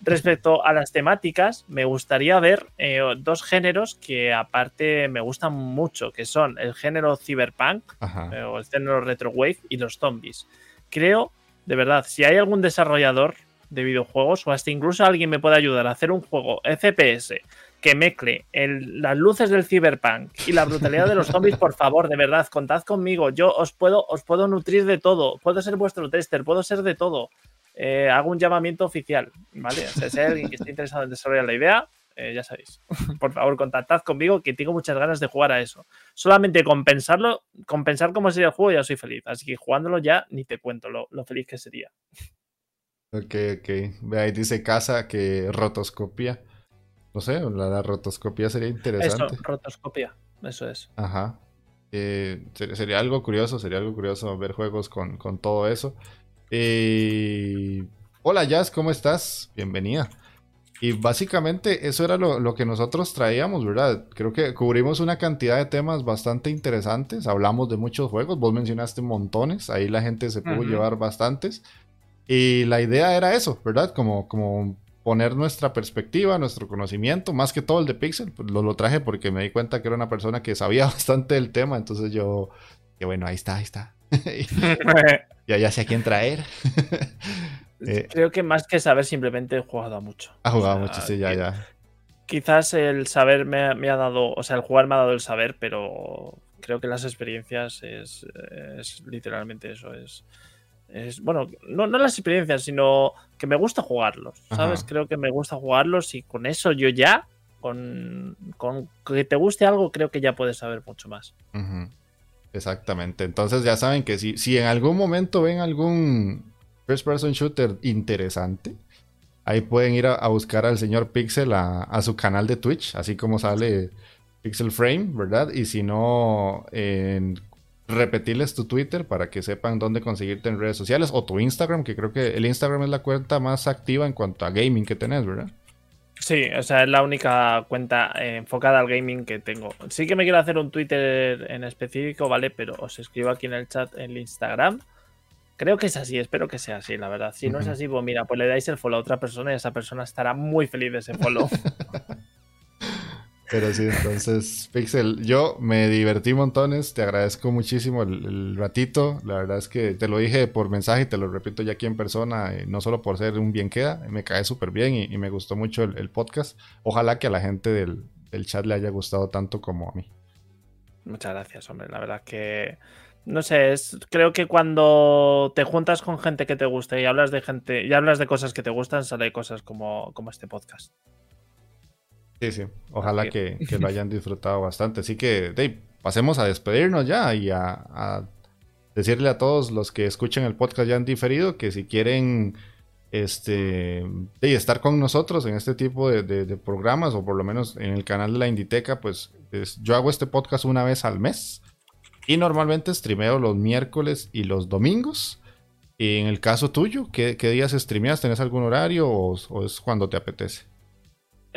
S2: Respecto a las temáticas, me gustaría ver eh, dos géneros que aparte me gustan mucho, que son el género cyberpunk eh, o el género retrowave y los zombies. Creo, de verdad, si hay algún desarrollador de videojuegos o hasta incluso alguien me puede ayudar a hacer un juego FPS que mecle las luces del cyberpunk y la brutalidad de los zombies, por favor, de verdad, contad conmigo. Yo os puedo, os puedo nutrir de todo. Puedo ser vuestro tester, puedo ser de todo. Eh, hago un llamamiento oficial, ¿vale? O sea, si hay alguien que esté interesado en desarrollar la idea, eh, ya sabéis. Por favor, contactad conmigo que tengo muchas ganas de jugar a eso. Solamente compensarlo, compensar cómo sería el juego ya soy feliz. Así que jugándolo ya ni te cuento lo, feliz que sería.
S1: Ok, ok. Ahí dice casa que rotoscopia. No sé, la, rotoscopía sería interesante.
S2: Eso, rotoscopía, eso es.
S1: Ajá. Eh, sería algo curioso, sería algo curioso ver juegos con, todo eso. Eh, hola Jazz, ¿cómo estás? Bienvenida. Y básicamente eso era lo, que nosotros traíamos, ¿verdad? Creo que cubrimos una cantidad de temas bastante interesantes. Hablamos de muchos juegos, vos mencionaste montones, ahí la gente se pudo llevar bastantes. Y la idea era eso, ¿verdad? Como, como poner nuestra perspectiva, nuestro conocimiento, más que todo el de Pixel, pues lo, lo traje porque me di cuenta que era una persona que sabía bastante del tema, entonces yo, que bueno, ahí está, ahí está. ya, ya sé a quién traer.
S2: Eh, Creo que más que saber, simplemente he jugado mucho.
S1: Ha jugado mucho, sí, ya, ya.
S2: Quizás el saber me, ha dado, o sea, el jugar me ha dado el saber, pero creo que las experiencias es, es literalmente eso, es es bueno, no, no las experiencias, sino que me gusta jugarlos, ¿sabes? Creo que me gusta jugarlos y con eso yo ya, con, con que te guste algo, creo que ya puedes saber mucho más.
S1: Exactamente. Entonces ya saben que si, si en algún momento ven algún first person shooter interesante, ahí pueden ir a, buscar al señor Pixel a, a, su canal de Twitch, así como sale Pixel Frame, ¿verdad? Y si no, en repetirles tu Twitter para que sepan dónde conseguirte en redes sociales o tu Instagram, que creo que el Instagram es la cuenta más activa en cuanto a gaming que tenés, ¿verdad?
S2: Sí, o sea, es la única cuenta eh, enfocada al gaming que tengo. Sí que me quiero hacer un Twitter en específico, ¿vale? Pero os escribo aquí en el chat el Instagram. Creo que es así, espero que sea así, la verdad. Si no es así, pues mira, pues le dais el follow a otra persona y esa persona estará muy feliz de ese follow.
S1: Pero sí, entonces, Pixel, yo me divertí montones, te agradezco muchísimo el, ratito, la verdad es que te lo dije por mensaje y te lo repito ya aquí en persona, eh, no solo por ser un bien queda, me cae súper bien y, me gustó mucho el, podcast. Ojalá que a la gente del, chat le haya gustado tanto como a mí.
S2: Muchas gracias, hombre, la verdad que... No sé, es, creo que cuando te juntas con gente que te gusta y hablas de gente y hablas de cosas que te gustan, sale cosas como, como este podcast.
S1: Sí, sí. Ojalá que, lo hayan disfrutado bastante. Así que, Dave, pasemos a despedirnos ya y a, decirle a todos los que escuchen el podcast ya han diferido que si quieren este, estar con nosotros en este tipo de, programas o por lo menos en el canal de la Inditeca, pues yo hago este podcast una vez al mes y normalmente streameo los miércoles y los domingos. Y en el caso tuyo, ¿qué, días streameas? ¿Tenés algún horario o es cuando te apetece?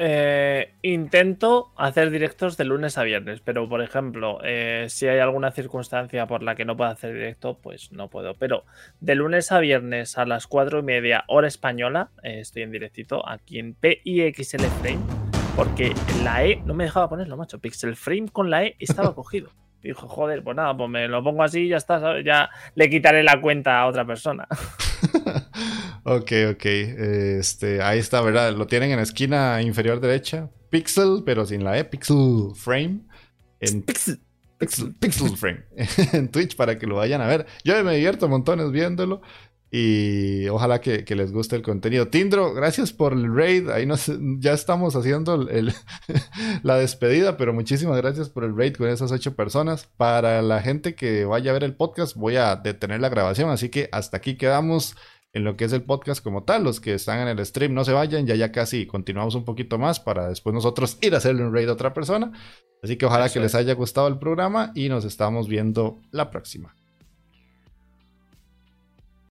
S2: Eh, intento hacer directos de lunes a viernes, pero por ejemplo, eh, si hay alguna circunstancia por la que no puedo hacer directo, pues no puedo. Pero de lunes a viernes a las 4 y media hora española, eh, estoy en directito aquí en PIXL Frame, porque la E no me dejaba ponerlo, macho. Pixel Frame con la E estaba cogido. Dijo, joder, pues nada, pues me lo pongo así y ya está, ya le quitaré la cuenta a otra persona.
S1: ok, ok. Este, ahí está, ¿verdad? Lo tienen en la esquina inferior derecha. Pixel, pero sin la E. Pixel Frame. En Pixel. Pixel, Frame. en Twitch para que lo vayan a ver. Yo me divierto montones viéndolo. Y ojalá que, les guste el contenido. Tindro, gracias por el raid. Ahí nos, ya estamos haciendo la despedida, pero muchísimas gracias por el raid con esas ocho personas. Para la gente que vaya a ver el podcast, voy a detener la grabación. Así que hasta aquí quedamos en lo que es el podcast como tal. Los que están en el stream no se vayan, ya ya casi continuamos un poquito más para después nosotros ir a hacerle un raid a otra persona. Así que ojalá que les haya gustado el programa y nos estamos viendo la próxima.